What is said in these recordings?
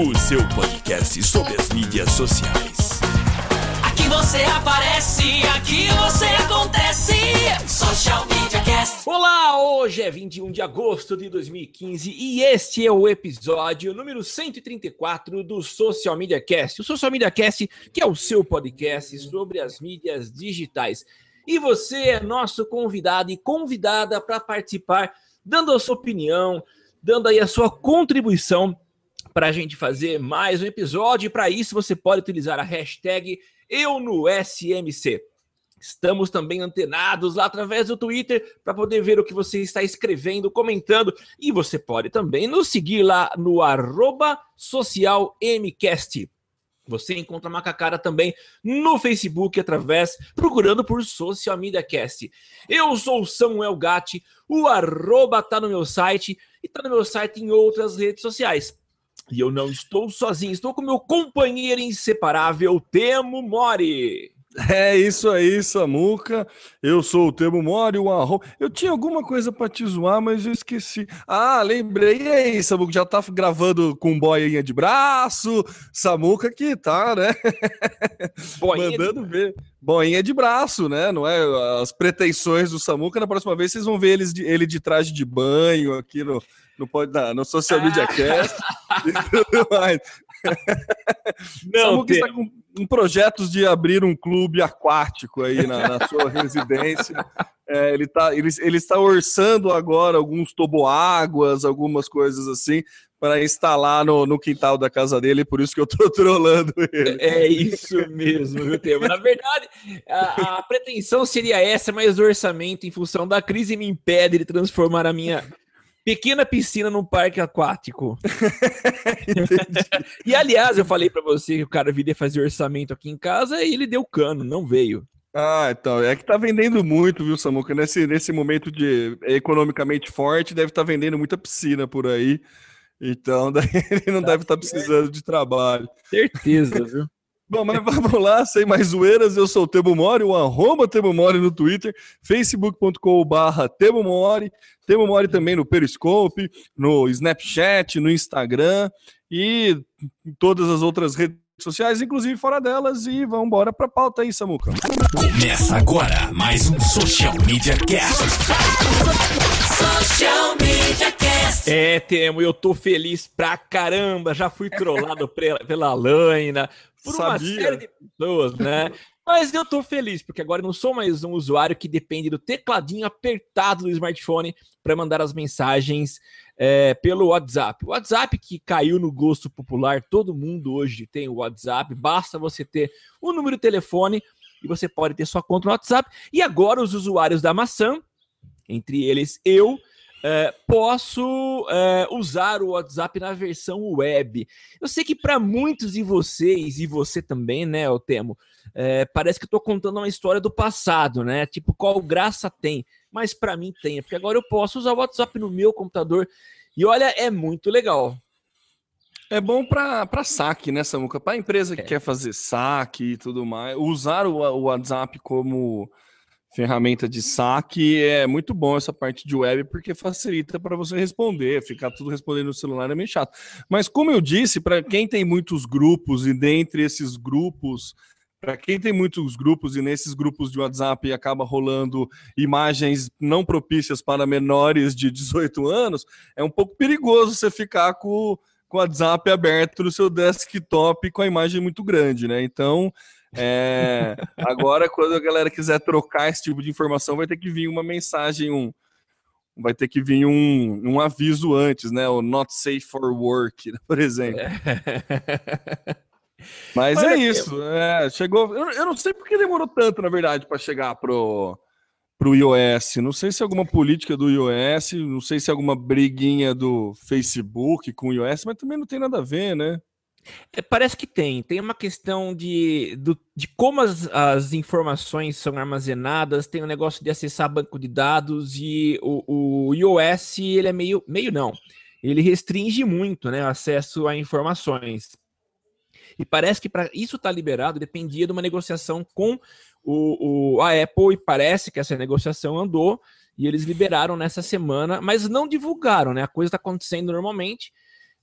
o seu podcast sobre as mídias sociais. Aqui você aparece, aqui você acontece. Social Media Cast. Olá, hoje é 21 de agosto de 2015 e este é o episódio número 134 do Social Media Cast. O Social Media Cast, que é o seu podcast sobre as mídias digitais. E você é nosso convidado e convidada para participar, dando a sua opinião, dando aí a sua contribuição para a gente fazer mais um episódio. E para isso você pode utilizar a hashtag eu no SMC. Estamos também antenados lá através do Twitter para poder ver o que você está escrevendo, comentando. E você pode também nos seguir lá no socialmcast. Você encontra a Macacara também no Facebook através, procurando por Social Media Cast. Eu sou o Samuel Gatti, o arroba tá no meu site e tá no meu site em outras redes sociais. E eu não estou sozinho, estou com meu companheiro inseparável, Temo Mori. É isso aí, Samuca. Eu sou o Temo Mori, o arroba. Eu tinha alguma coisa para te zoar, mas eu esqueci. Ah, lembrei. E aí, Samuca, já tá gravando com boinha de braço? Samuca que tá, né? Boinha Mandando ver. Boinha de braço, né? Não é as pretensões do Samuca. Na próxima vez vocês vão ver eles de- ele de traje de banho aqui no, no, na- no Social Media Cast e tudo mais. Não, Samuca está com, com projetos de abrir um clube aquático aí na, na sua residência. É, ele, tá, ele, ele está orçando agora alguns toboáguas, algumas coisas assim, para instalar no, no quintal da casa dele, por isso que eu tô trolando ele. É isso mesmo, viu, Temo? Na verdade, a, a pretensão seria essa, mas o orçamento, em função da crise, me impede de transformar a minha pequena piscina num parque aquático. e aliás, eu falei pra você que o cara viria fazer orçamento aqui em casa e ele deu cano, não veio. Ah, então, é que tá vendendo muito, viu, Samuca? Nesse, nesse momento de economicamente forte, deve estar vendendo muita piscina por aí. Então, daí ele não deve estar precisando de trabalho. Certeza, viu? Bom, mas vamos lá, sem mais zoeiras, eu sou o Temo Mori, o arroba Temo Mori no Twitter, facebook.com barra Temo Mori, Temo Mori também no Periscope, no Snapchat, no Instagram e todas as outras redes sociais, inclusive fora delas, e vamos embora pra pauta aí, Samuca. Começa agora mais um Social Media Cast. Social Media Cast. É, Temo, eu tô feliz pra caramba. Já fui trollado pela Laina, por uma Sabia. série de pessoas, né? Mas eu tô feliz, porque agora eu não sou mais um usuário que depende do tecladinho apertado do smartphone para mandar as mensagens é, pelo WhatsApp. O WhatsApp que caiu no gosto popular, todo mundo hoje tem o WhatsApp, basta você ter o número de telefone e você pode ter sua conta no WhatsApp. E agora os usuários da maçã, entre eles eu, é, posso é, usar o WhatsApp na versão web. Eu sei que para muitos de vocês, e você também, né, eu temo, é, parece que eu tô contando uma história do passado, né? Tipo, qual graça tem? Mas para mim tem, porque agora eu posso usar o WhatsApp no meu computador. E olha, é muito legal. É bom para saque, né, Samuca? Para empresa que quer fazer saque e tudo mais, usar o, o WhatsApp como ferramenta de saque é muito bom essa parte de web porque facilita para você responder, ficar tudo respondendo no celular é meio chato. Mas como eu disse, para quem tem muitos grupos e dentre esses grupos para quem tem muitos grupos e nesses grupos de WhatsApp acaba rolando imagens não propícias para menores de 18 anos, é um pouco perigoso você ficar com com o WhatsApp aberto no seu desktop com a imagem muito grande, né? Então, é, agora quando a galera quiser trocar esse tipo de informação, vai ter que vir uma mensagem, um, vai ter que vir um, um aviso antes, né? O not safe for work, por exemplo. Mas Olha é isso. é, chegou. Eu, eu não sei por que demorou tanto, na verdade, para chegar pro pro iOS. Não sei se é alguma política do iOS, não sei se é alguma briguinha do Facebook com o iOS, mas também não tem nada a ver, né? É, parece que tem. Tem uma questão de, do, de como as, as informações são armazenadas, tem o um negócio de acessar banco de dados e o, o iOS, ele é meio, meio não, ele restringe muito né, o acesso a informações. E parece que para isso estar tá liberado dependia de uma negociação com o, o, a Apple, e parece que essa negociação andou, e eles liberaram nessa semana, mas não divulgaram, né? A coisa está acontecendo normalmente.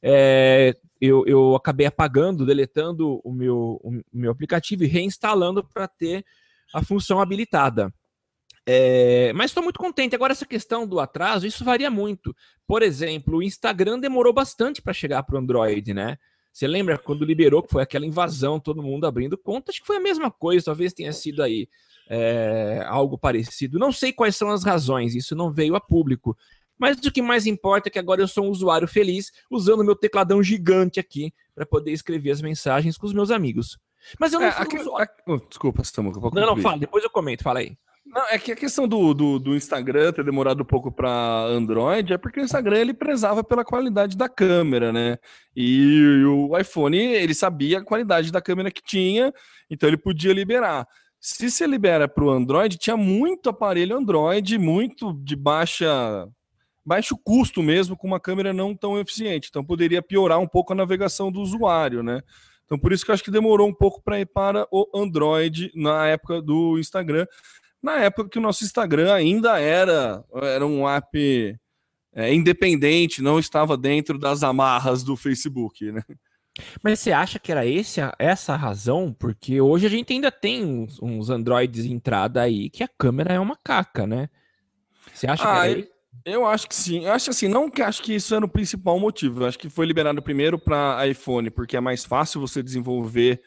É, eu, eu acabei apagando, deletando o meu, o meu aplicativo e reinstalando para ter a função habilitada. É, mas estou muito contente. Agora, essa questão do atraso, isso varia muito. Por exemplo, o Instagram demorou bastante para chegar para o Android, né? Você lembra quando liberou, que foi aquela invasão, todo mundo abrindo conta? Acho que foi a mesma coisa, talvez tenha sido aí é, algo parecido. Não sei quais são as razões, isso não veio a público. Mas o que mais importa é que agora eu sou um usuário feliz usando meu tecladão gigante aqui para poder escrever as mensagens com os meus amigos. Mas eu não é, aqui, aqui, oh, Desculpa, estamos. Não, não, fala, depois eu comento, fala aí. Não, é que a questão do, do, do Instagram ter demorado um pouco para Android é porque o Instagram ele prezava pela qualidade da câmera, né? E o iPhone ele sabia a qualidade da câmera que tinha, então ele podia liberar. Se você libera para o Android, tinha muito aparelho Android, muito de baixa baixo custo mesmo, com uma câmera não tão eficiente. Então poderia piorar um pouco a navegação do usuário, né? Então por isso que eu acho que demorou um pouco para ir para o Android na época do Instagram na época que o nosso Instagram ainda era, era um app é, independente, não estava dentro das amarras do Facebook, né? Mas você acha que era esse, essa a razão? Porque hoje a gente ainda tem uns, uns Androids entrada aí que a câmera é uma caca, né? Você acha ah, que era isso? Eu acho que sim. Eu acho assim, não que acho que isso era o principal motivo. Eu acho que foi liberado primeiro para iPhone, porque é mais fácil você desenvolver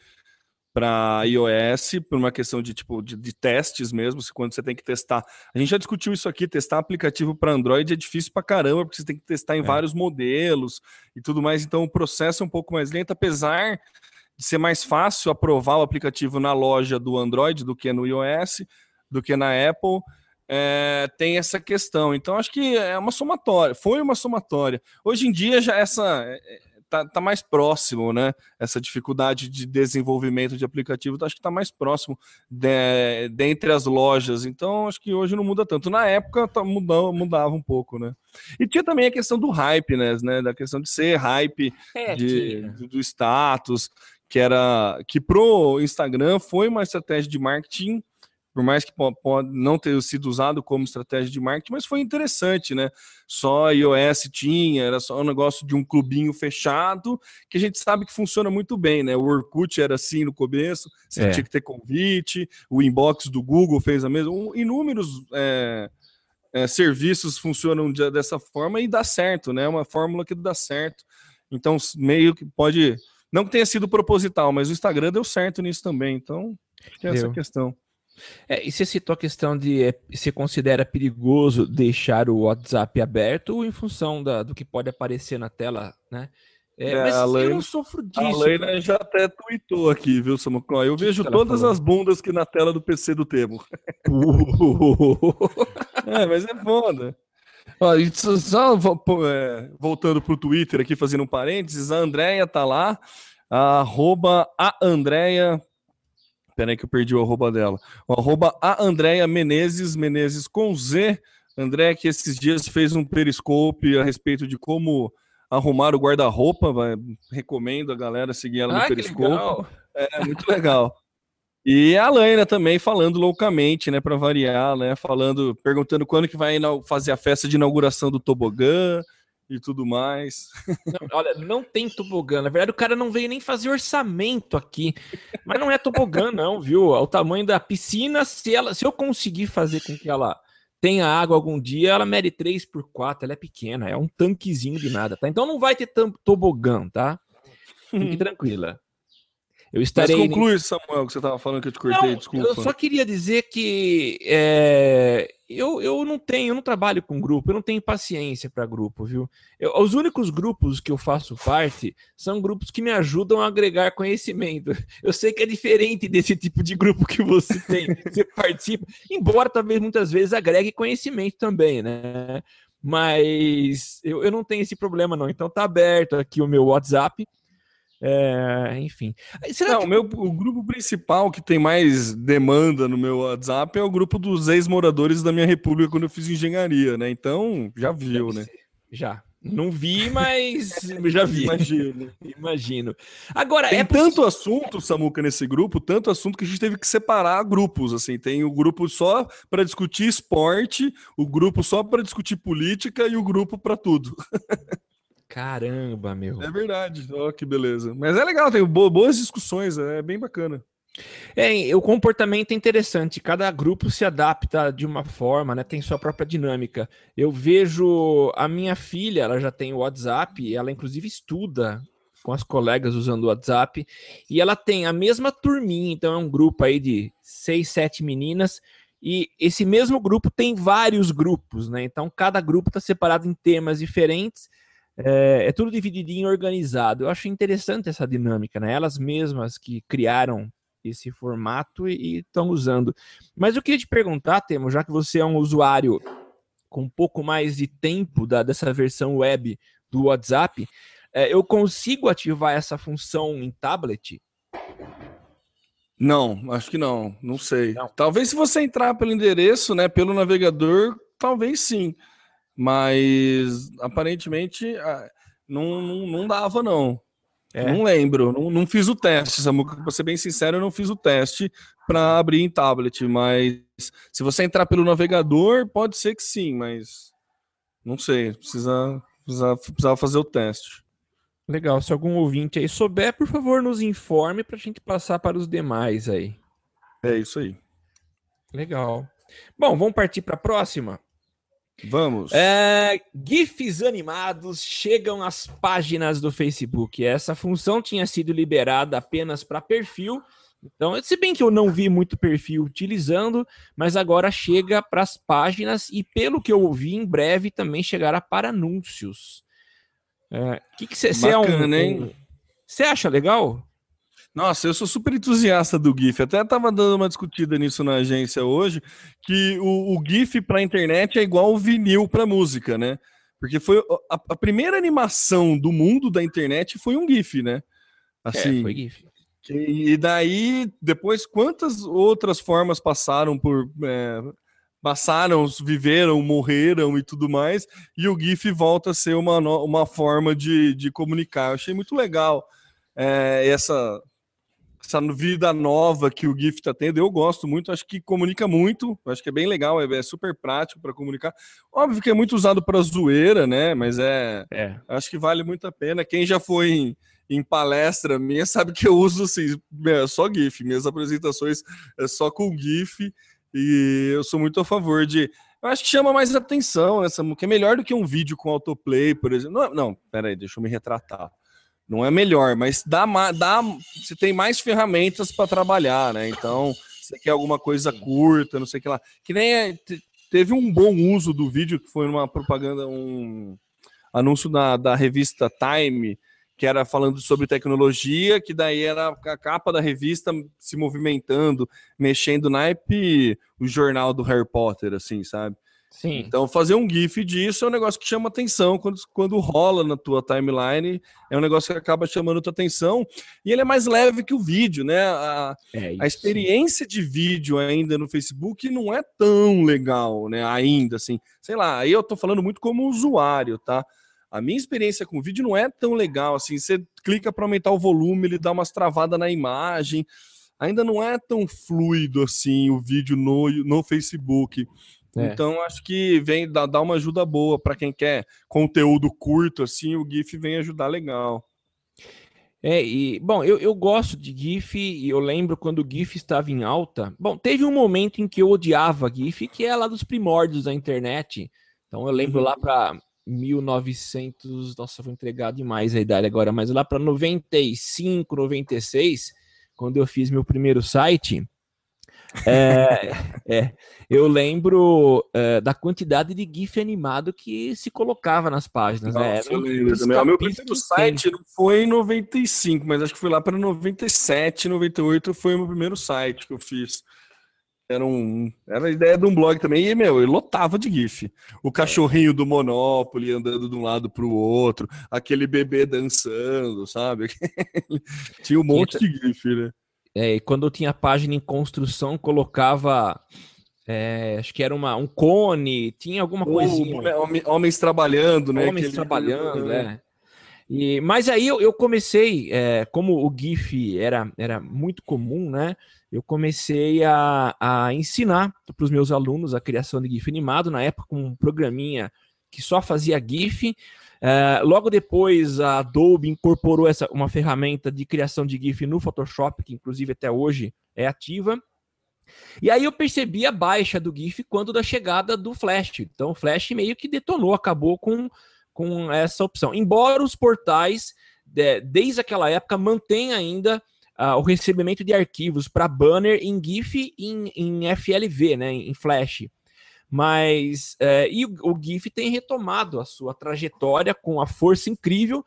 para iOS por uma questão de tipo de, de, testes mesmo, se quando você tem que testar. A gente já discutiu isso aqui, testar aplicativo para Android é difícil para caramba, porque você tem que testar em é. vários modelos e tudo mais, então o processo é um pouco mais lento, apesar de ser mais fácil aprovar o aplicativo na loja do Android do que no iOS, do que na Apple. É, tem essa questão. Então, acho que é uma somatória, foi uma somatória. Hoje em dia, já essa tá, tá mais próximo, né? Essa dificuldade de desenvolvimento de aplicativo, acho que está mais próximo de, dentre as lojas. Então, acho que hoje não muda tanto. Na época, tá, mudava, mudava um pouco, né? E tinha também a questão do hype, né? Da questão de ser hype é, de, do, do status, que era que pro Instagram foi uma estratégia de marketing por mais que pode não ter sido usado como estratégia de marketing, mas foi interessante, né? Só iOS tinha, era só um negócio de um clubinho fechado, que a gente sabe que funciona muito bem, né? O Orkut era assim no começo, você é. tinha que ter convite, o inbox do Google fez a mesma, inúmeros é, é, serviços funcionam dessa forma e dá certo, né? É uma fórmula que dá certo. Então, meio que pode. Não que tenha sido proposital, mas o Instagram deu certo nisso também. Então, tem essa questão. É, e você citou a questão de é, se considera perigoso deixar o WhatsApp aberto em função da, do que pode aparecer na tela, né? É, é, mas a Leina, eu não sofro disso. A Leina já até tweetou aqui, viu, Samucó? Eu vejo todas falou? as bundas que na tela do PC do Temo. é, mas é foda. Ó, só é, voltando pro Twitter aqui, fazendo um parênteses, a Andrea tá lá, a arroba a Andrea Pera aí que eu perdi o arroba dela. O arroba a Andréia Menezes, Menezes com Z. André, que esses dias fez um periscope a respeito de como arrumar o guarda-roupa. Recomendo a galera seguir ela no ah, periscope. É muito legal. E a Laina também falando loucamente, né, para variar, né, falando, perguntando quando que vai fazer a festa de inauguração do tobogã e tudo mais. Não, olha, não tem tobogã. Na verdade, o cara não veio nem fazer orçamento aqui. Mas não é tobogã, não, viu? É o tamanho da piscina, se, ela, se eu conseguir fazer com que ela tenha água algum dia, ela mede 3 por 4 ela é pequena, é um tanquezinho de nada, tá? Então não vai ter tobogã, tá? Fique tranquila. Eu estarei. Mas conclui, Samuel, que você estava falando que eu te cortei, não, desculpa. Eu só queria dizer que é, eu, eu não tenho, eu não trabalho com grupo, eu não tenho paciência para grupo, viu? Eu, os únicos grupos que eu faço parte são grupos que me ajudam a agregar conhecimento. Eu sei que é diferente desse tipo de grupo que você tem, você participa, embora talvez muitas vezes agregue conhecimento também, né? Mas eu, eu não tenho esse problema, não. Então tá aberto aqui o meu WhatsApp É, enfim. Será não, que... o, meu, o grupo principal que tem mais demanda no meu WhatsApp é o grupo dos ex-moradores da minha república quando eu fiz engenharia, né? Então, já viu, Deve né? Ser. Já. Não vi, mas já vi. Imagino. Imagino. Agora, tem é tanto assunto, Samuca, nesse grupo, tanto assunto que a gente teve que separar grupos. Assim, tem o grupo só para discutir esporte, o grupo só para discutir política e o grupo para tudo. Caramba, meu. É verdade. Ó, oh, que beleza. Mas é legal, tem boas discussões, é bem bacana. É, o comportamento é interessante, cada grupo se adapta de uma forma, né? Tem sua própria dinâmica. Eu vejo a minha filha, ela já tem o WhatsApp, ela inclusive estuda com as colegas usando o WhatsApp, e ela tem a mesma turminha, então é um grupo aí de seis, sete meninas, e esse mesmo grupo tem vários grupos, né? Então cada grupo está separado em temas diferentes, é, é tudo divididinho organizado. Eu acho interessante essa dinâmica, né? Elas mesmas que criaram esse formato e estão usando. Mas eu queria te perguntar, Temo, já que você é um usuário com um pouco mais de tempo da, dessa versão web do WhatsApp, é, eu consigo ativar essa função em tablet? Não, acho que não, não sei. Não. Talvez se você entrar pelo endereço, né, pelo navegador, talvez sim. Mas aparentemente não, não, não dava, não. É. Não lembro, não, não fiz o teste, Samuca. Pra ser bem sincero, eu não fiz o teste para abrir em tablet, mas se você entrar pelo navegador, pode ser que sim, mas não sei, precisa, precisa, precisa fazer o teste. Legal, se algum ouvinte aí souber, por favor, nos informe para a gente passar para os demais aí. É isso aí. Legal. Bom, vamos partir para a próxima. Vamos. É, GIFs animados chegam às páginas do Facebook. Essa função tinha sido liberada apenas para perfil. Então, se bem que eu não vi muito perfil utilizando, mas agora chega para as páginas e, pelo que eu ouvi, em breve também chegará para anúncios. O é, que você é um. Você acha legal? Nossa, eu sou super entusiasta do GIF. Até estava dando uma discutida nisso na agência hoje, que o, o GIF para a internet é igual o vinil para música, né? Porque foi a, a, primeira animação do mundo da internet foi um GIF, né? Assim, é, foi GIF. E, e daí, depois, quantas outras formas passaram por. É, passaram, viveram, morreram e tudo mais, e o GIF volta a ser uma, uma forma de, de comunicar. Eu achei muito legal é, essa essa vida nova que o GIF está tendo. Eu gosto muito, acho que comunica muito, acho que é bem legal, é, é super prático para comunicar. Óbvio que é muito usado para zoeira, né? Mas é, é, acho que vale muito a pena. Quem já foi em, em palestra minha sabe que eu uso assim, é só GIF. Minhas apresentações é só com GIF e eu sou muito a favor de. Eu acho que chama mais atenção essa, que é melhor do que um vídeo com autoplay, por exemplo. Não, não, peraí, deixa eu me retratar não é melhor, mas dá, dá você tem mais ferramentas para trabalhar, né? Então, você quer alguma coisa curta, não sei o que lá. Que nem é, teve um bom uso do vídeo, que foi uma propaganda, um anúncio da, da revista Time, que era falando sobre tecnologia, que daí era a capa da revista se movimentando, mexendo naipe o jornal do Harry Potter, assim, sabe? Sim. Então, fazer um GIF disso é um negócio que chama atenção quando, quando rola na tua timeline. É um negócio que acaba chamando tua atenção. E ele é mais leve que o vídeo, né? A, é a experiência de vídeo ainda no Facebook não é tão legal, né? Ainda, assim. Sei lá, aí eu tô falando muito como usuário, tá? A minha experiência com vídeo não é tão legal, assim. Você clica para aumentar o volume, ele dá umas travadas na imagem. Ainda não é tão fluido assim o vídeo no, no Facebook. É. Então acho que vem dar uma ajuda boa para quem quer conteúdo curto assim, o GIF vem ajudar legal. É, e bom, eu, eu gosto de GIF e eu lembro quando o GIF estava em alta. Bom, teve um momento em que eu odiava GIF, que é lá dos primórdios da internet. Então eu lembro uhum. lá para 1900, nossa, vou entregar demais a idade agora, mas lá para 95, 96, quando eu fiz meu primeiro site, é, é, eu lembro é, da quantidade de GIF animado que se colocava nas páginas. Né? Nossa, né? eu lembro também. O meu primeiro site não foi em 95, mas acho que foi lá para 97, 98 foi o meu primeiro site que eu fiz. Era, um, era a ideia de um blog também. E, meu, ele lotava de GIF. O cachorrinho do Monopoly andando de um lado para o outro, aquele bebê dançando, sabe? tinha um monte de GIF, né? É, e quando eu tinha página em construção, colocava. É, acho que era uma, um cone, tinha alguma coisinha. Homens trabalhando, né? Homens Aquele... trabalhando, né? E, mas aí eu, eu comecei, é, como o GIF era, era muito comum, né? Eu comecei a, a ensinar para os meus alunos a criação de GIF animado, na época com um programinha que só fazia GIF. É, logo depois, a Adobe incorporou essa, uma ferramenta de criação de GIF no Photoshop, que inclusive até hoje é ativa. E aí eu percebi a baixa do GIF quando da chegada do Flash. Então o Flash meio que detonou, acabou com com essa opção. Embora os portais, de, desde aquela época, mantenham ainda uh, o recebimento de arquivos para banner em GIF e em, em, FLV, né, em Flash. Mas uh, e o, GIF tem retomado a sua trajetória com a força incrível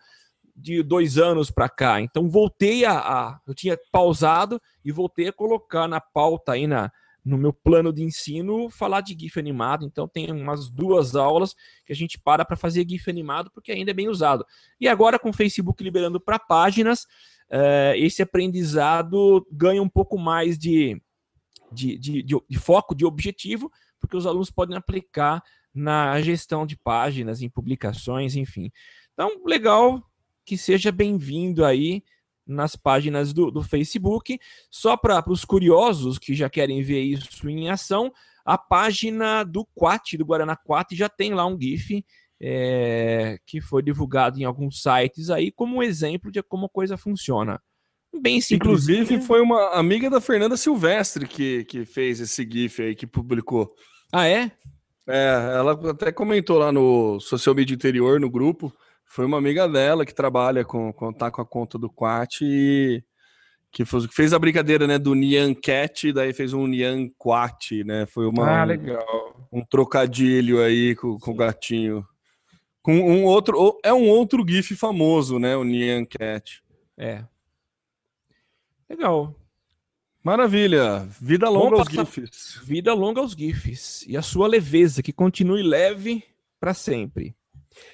de dois anos para cá. Então voltei a, a, eu tinha pausado e voltei a colocar na pauta aí na no meu plano de ensino falar de GIF animado. Então tem umas duas aulas que a gente para para fazer GIF animado porque ainda é bem usado. E agora com o Facebook liberando para páginas, uh, esse aprendizado ganha um pouco mais de, de, de, de, de foco, de objetivo, porque os alunos podem aplicar na gestão de páginas, em publicações, enfim. Então, legal que seja bem-vindo aí nas páginas do, do Facebook. Só para os curiosos que já querem ver isso em ação, a página do Quat, do Guaraná Quat, já tem lá um GIF é, que foi divulgado em alguns sites aí como um exemplo de como a coisa funciona. Bem simples. Inclusive, foi uma amiga da Fernanda Silvestre que, que fez esse GIF aí, que publicou. Ah, é? É, ela até comentou lá no Social Media Interior, no grupo, foi uma amiga dela que trabalha com, com tá com a conta do Quat e que fez, fez a brincadeira, né, do Nian Cat, daí fez um Nian Quat, né? Foi uma ah, legal. Um, um trocadilho aí com, com o gatinho. Com um outro, é um outro gif famoso, né, o Nian Cat. É. Legal. Maravilha. Vida longa aos GIFs. Vida longa aos GIFs. E a sua leveza, que continue leve para sempre.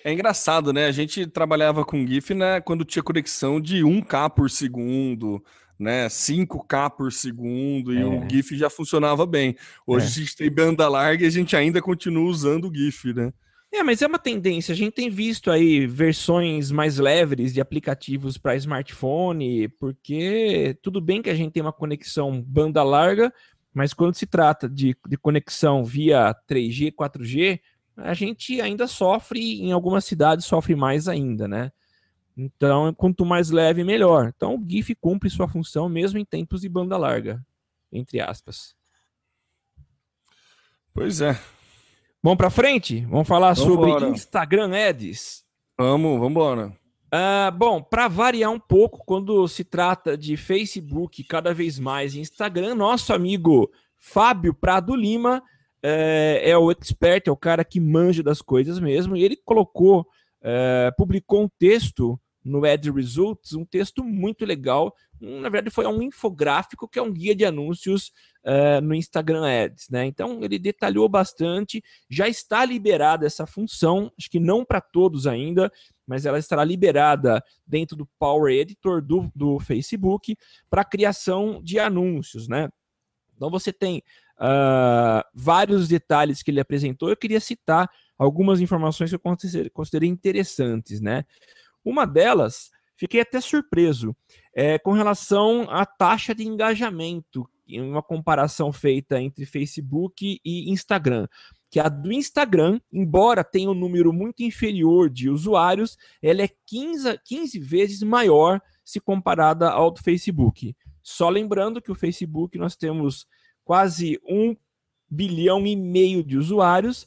É engraçado, né? A gente trabalhava com GIF né, quando tinha conexão de 1K por segundo, né? 5K por segundo, e é. o GIF já funcionava bem. Hoje é. a gente tem banda larga e a gente ainda continua usando o GIF, né? É, mas é uma tendência. A gente tem visto aí versões mais leves de aplicativos para smartphone, porque tudo bem que a gente tem uma conexão banda larga, mas quando se trata de, de conexão via 3G, 4G, a gente ainda sofre, em algumas cidades sofre mais ainda, né? Então, quanto mais leve, melhor. Então, o GIF cumpre sua função mesmo em tempos de banda larga, entre aspas. Pois é. Vamos para frente? Vamos falar sobre. Instagram Ads. Vamos, vamos embora. Uh, bom, para variar um pouco, quando se trata de Facebook, cada vez mais Instagram, nosso amigo Fábio Prado Lima é, é, o expert, é o cara que manja das coisas mesmo, e ele colocou, é, publicou um texto no Ad Results, um texto muito legal. Na verdade, foi um infográfico que é um guia de anúncios é, no Instagram Ads, né? Então ele detalhou bastante. Já está liberada essa função, acho que não para todos ainda, mas ela estará liberada dentro do Power Editor do, do Facebook para criação de anúncios, né? Então você tem uh, vários detalhes que ele apresentou. Eu queria citar algumas informações que eu considerei interessantes, né? Uma delas, fiquei até surpreso, é, com relação à taxa de engajamento, em uma comparação feita entre Facebook e Instagram que a do Instagram, embora tenha um número muito inferior de usuários, ela é 15, 15 vezes maior se comparada ao do Facebook. Só lembrando que o Facebook nós temos quase um bilhão e meio de usuários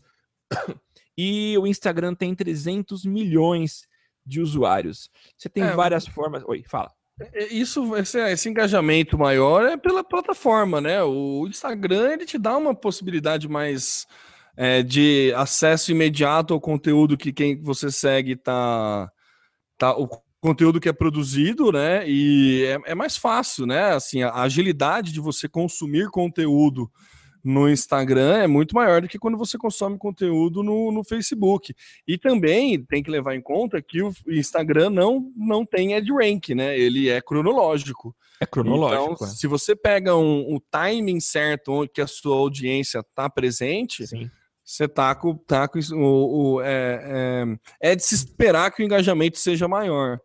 e o Instagram tem 300 milhões de usuários. Você tem é, várias formas. Oi, fala. É, é, isso, esse, esse, engajamento maior é pela plataforma, né? O Instagram ele te dá uma possibilidade mais é, de acesso imediato ao conteúdo que quem você segue tá, tá o conteúdo que é produzido, né? E é, é, mais fácil, né? Assim, a agilidade de você consumir conteúdo no Instagram é muito maior do que quando você consome conteúdo no, no Facebook. E também tem que levar em conta que o Instagram não, não tem ad rank, né? Ele é cronológico. É cronológico. Então, é. se você pega um, um timing certo onde que a sua audiência está presente, Sim. você tá com, tá com o, o- é, é, é de se esperar que o engajamento seja maior.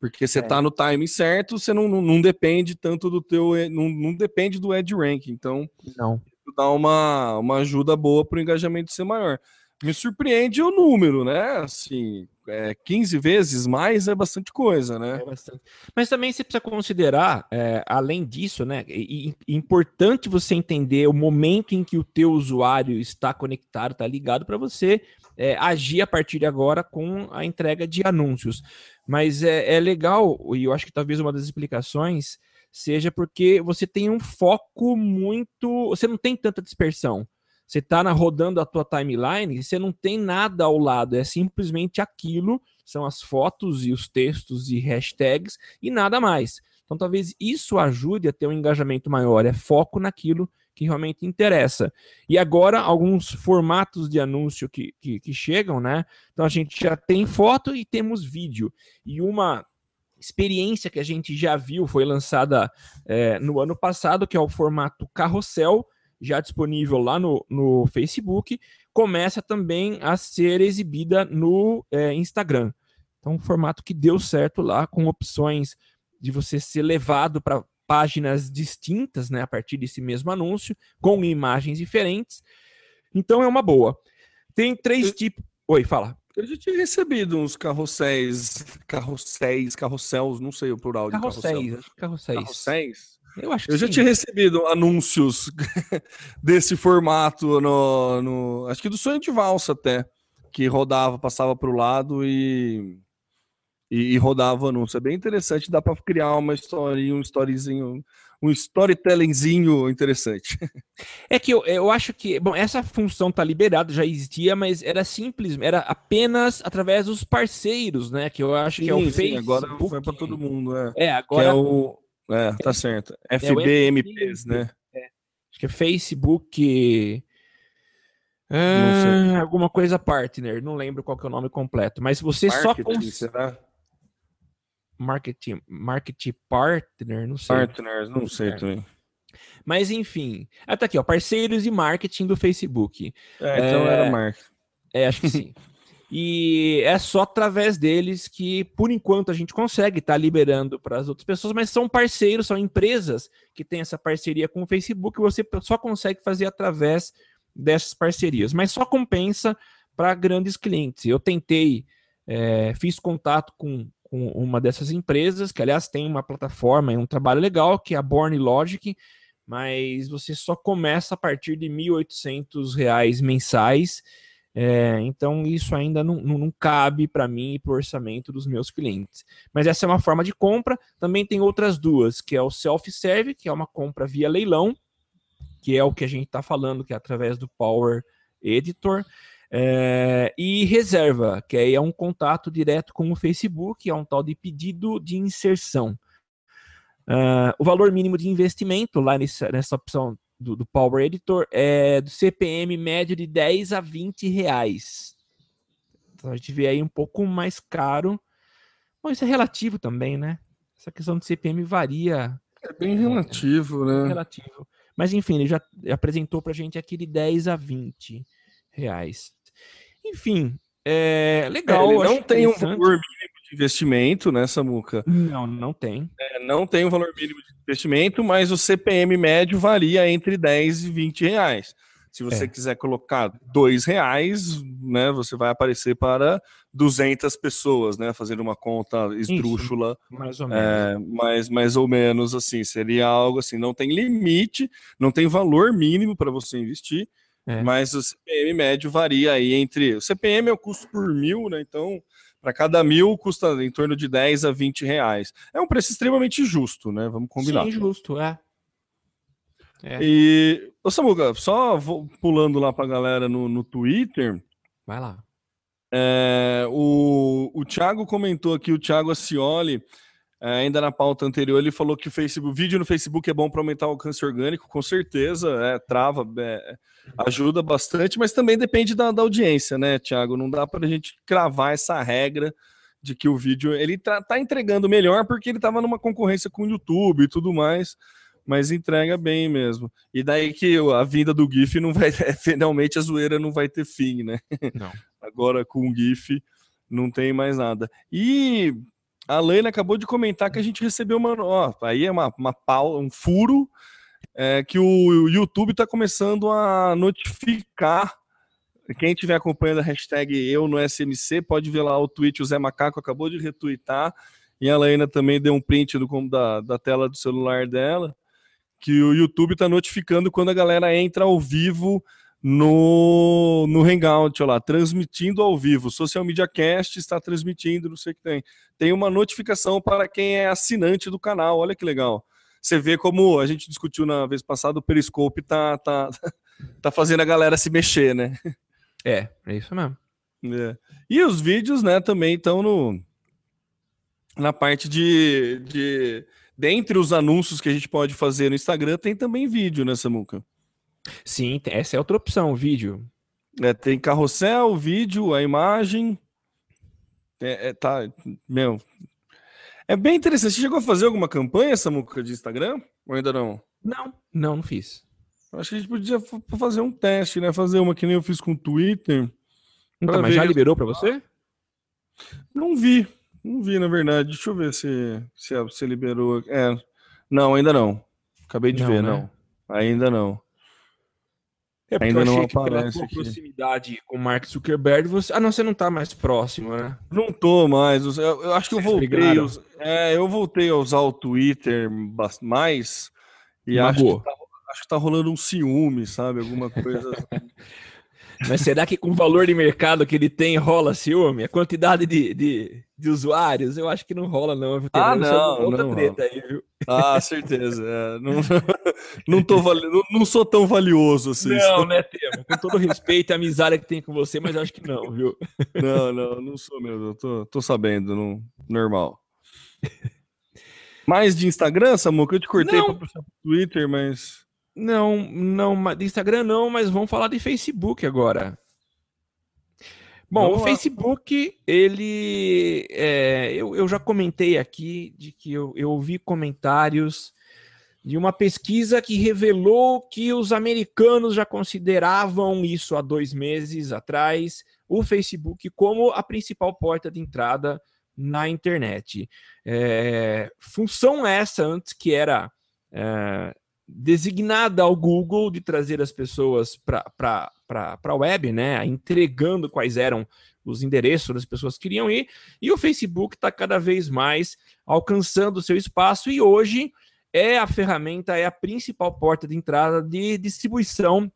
Porque você É. tá no timing certo, você não, não, não depende tanto do teu. Não, não depende do ad rank. Então, Não. Dá uma, uma ajuda boa para o engajamento ser maior. Me surpreende o número, né? Assim, é, 15 vezes mais é bastante coisa, né? É bastante. Mas também você precisa considerar, é, além disso, né? E, e- importante você entender o momento em que o teu usuário está conectado, está ligado, para você é, agir a partir de agora com a entrega de anúncios. Mas é, é legal, e eu acho que talvez uma das explicações seja porque você tem um foco muito. Você não tem tanta dispersão. Você está rodando a tua timeline e você não tem nada ao lado, é simplesmente aquilo, são as fotos e os textos e hashtags e nada mais. Então talvez isso ajude a ter um engajamento maior, é foco naquilo que realmente interessa. E agora, alguns formatos de anúncio que, que, que chegam, né? Então a gente já tem foto e temos vídeo. E uma experiência que a gente já viu foi lançada é, no ano passado, que é o formato carrossel, já disponível lá no, no Facebook, começa também a ser exibida no é, Instagram. Então, um formato que deu certo lá, com opções de você ser levado para páginas distintas, né, a partir desse mesmo anúncio, com imagens diferentes. Então, é uma boa. Tem três tipos. Oi, fala. Eu já tinha recebido uns carrosséis, carrosséis, carrosséis, não sei o plural de carrossel. Carrosséis. Carrosséis. Carrosséis? Eu acho que Eu já sim. tinha recebido anúncios desse formato no, no- Acho que do sonho de valsa até. Que rodava, passava para o lado e, e, e rodava o anúncio. É bem interessante, dá para criar uma historinha, um storyzinho, um storytellingzinho interessante. É que eu, eu acho que, bom, essa função tá liberada, já existia, mas era simples, era apenas através dos parceiros, né? Que eu acho que é o Sim, sim, Facebook. agora foi para todo mundo. É. É, Que agora é o. É, tá certo. FBMPs, né? acho que é Facebook. Ah, alguma coisa partner, não lembro qual que é o nome completo, mas você só Marketing, cons... será? Marketing, marketing partner, não sei. Partners, não sei É. também. Mas enfim, ah, tá aqui, ó, parceiros e marketing do Facebook. É, então É, era marketing. É, acho que sim. E é só através deles que, por enquanto, a gente consegue estar liberando para as outras pessoas, mas são parceiros, são empresas que têm essa parceria com o Facebook, você só consegue fazer através dessas parcerias, mas só compensa para grandes clientes. Eu tentei, é, fiz contato com, com uma dessas empresas, que aliás tem uma plataforma e um trabalho legal, que é a Born Logic, mas você só começa a partir de 1.800 reais mensais. É, então, isso ainda não, não, não cabe para mim e para o orçamento dos meus clientes. Mas essa é uma forma de compra. Também tem outras duas, que é o self-serve, que é uma compra via leilão, que é o que a gente está falando, que é através do Power Editor. É, e reserva, que aí é um contato direto com o Facebook, é um tal de pedido de inserção. Ah, o valor mínimo de investimento lá nessa, nessa opção do, do Power Editor é do CPM médio de 10 a 20 reais. Então a gente vê aí um pouco mais caro. Bom, isso é relativo também, né? Essa questão de CPM varia É bem relativo, é né? relativo. Mas enfim, ele já apresentou pra gente aqui de 10 a 20 reais. Enfim, é É, legal. acho não tem um valor mínimo de investimento, né, Samuca? Não, não tem. É, não tem um valor mínimo de investimento, mas o CPM médio varia entre 10 e 20 reais. Se você É. quiser colocar dois reais, né, você vai aparecer para 200 pessoas, né, fazendo uma conta esdrúxula, Mais ou menos. é, mais, mais ou menos assim. Seria algo assim, não tem limite, não tem valor mínimo para você investir, É. mas o CPM médio varia aí entre. O CPM é o custo por mil, né? Então, para cada mil custa em torno de 10 a 20 reais. É um preço extremamente justo, né? Vamos combinar. Sim, justo, é. É. E, ô Samuca, só vou pulando lá para a galera no, no Twitter. Vai lá. É, o, o Thiago comentou aqui, o Thiago Ascioli, É, ainda na pauta anterior, ele falou que o Facebook, vídeo no Facebook é bom para aumentar o alcance orgânico, com certeza, é, trava, é, ajuda bastante, mas também depende da, da audiência, né, Thiago? Não dá para a gente cravar essa regra de que o vídeo ele tá, tá entregando melhor porque ele estava numa concorrência com o YouTube e tudo mais, mas entrega bem mesmo. E daí que a vinda do GIF não vai, finalmente a zoeira não vai ter fim, né? Não. Agora com o GIF não tem mais nada. E a Laina acabou de comentar que a gente recebeu uma. Ó, aí é uma, uma pau, um furo é, que o YouTube está começando a notificar. Quem estiver acompanhando a hashtag eu no SMC, pode ver lá o tweet, o Zé Macaco acabou de retweetar, e a Laina também deu um print do, da, da tela do celular dela, que o YouTube está notificando quando a galera entra ao vivo no, no Hangout, olha lá, transmitindo ao vivo. Social Media Cast está transmitindo, não sei o que tem. Tem uma notificação para quem é assinante do canal, olha que legal. Você vê como a gente discutiu na vez passada, o Periscope tá, tá, tá fazendo a galera se mexer, né? É, é isso mesmo. É. E os vídeos, né, também estão no na parte de, de dentre os anúncios que a gente pode fazer no Instagram, tem também vídeo, né, Samuca? Sim, essa é outra opção, vídeo. É, tem carrossel, vídeo, a imagem. É, é, tá, meu. É bem interessante. Você chegou a fazer alguma campanha, Samuca, de Instagram? Ou ainda não? Não, não, não fiz. Acho que a gente podia fazer um teste, né? Fazer uma que nem eu fiz com o Twitter. Então, mas já liberou para você? Não vi. Não vi, na verdade. Deixa eu ver se, se, se liberou. É. Não, ainda não. Acabei de não, ver, né? não. Ainda não. É porque Ainda eu achei que pela sua proximidade com o Mark Zuckerberg, você... ah, não, você não tá mais próximo, né? Não tô mais. Eu, eu acho que eu voltei. É, eu voltei a usar o Twitter mais e acho que, tá, acho que tá rolando um ciúme, sabe? Alguma coisa. Mas será que com o valor de mercado que ele tem rola ciúme? A quantidade de, de, de usuários? Eu acho que não rola, não. Ah, não. Outra não treta aí, viu? Ah, certeza. É, não, não, tô vali... não, não, sou tão valioso assim. Não, né, Temo? Com todo respeito e amizade que tem com você, mas acho que não, viu? Não, não, não sou mesmo. Eu tô, tô sabendo, não... normal. Mais de Instagram, Samuca? Eu te cortei não. para o Twitter, mas. Não, não, de Instagram não, mas vamos falar de Facebook agora. Bom, vamos o Facebook, ele. É, eu, eu já comentei aqui de que eu, eu ouvi comentários de uma pesquisa que revelou que os americanos já consideravam isso há dois meses atrás, o Facebook como a principal porta de entrada na internet. É, função essa antes que era é, designada ao Google de trazer as pessoas para a web, né? Entregando quais eram os endereços das pessoas que queriam ir, e o Facebook está cada vez mais alcançando o seu espaço, e hoje é a ferramenta, é a principal porta de entrada de distribuição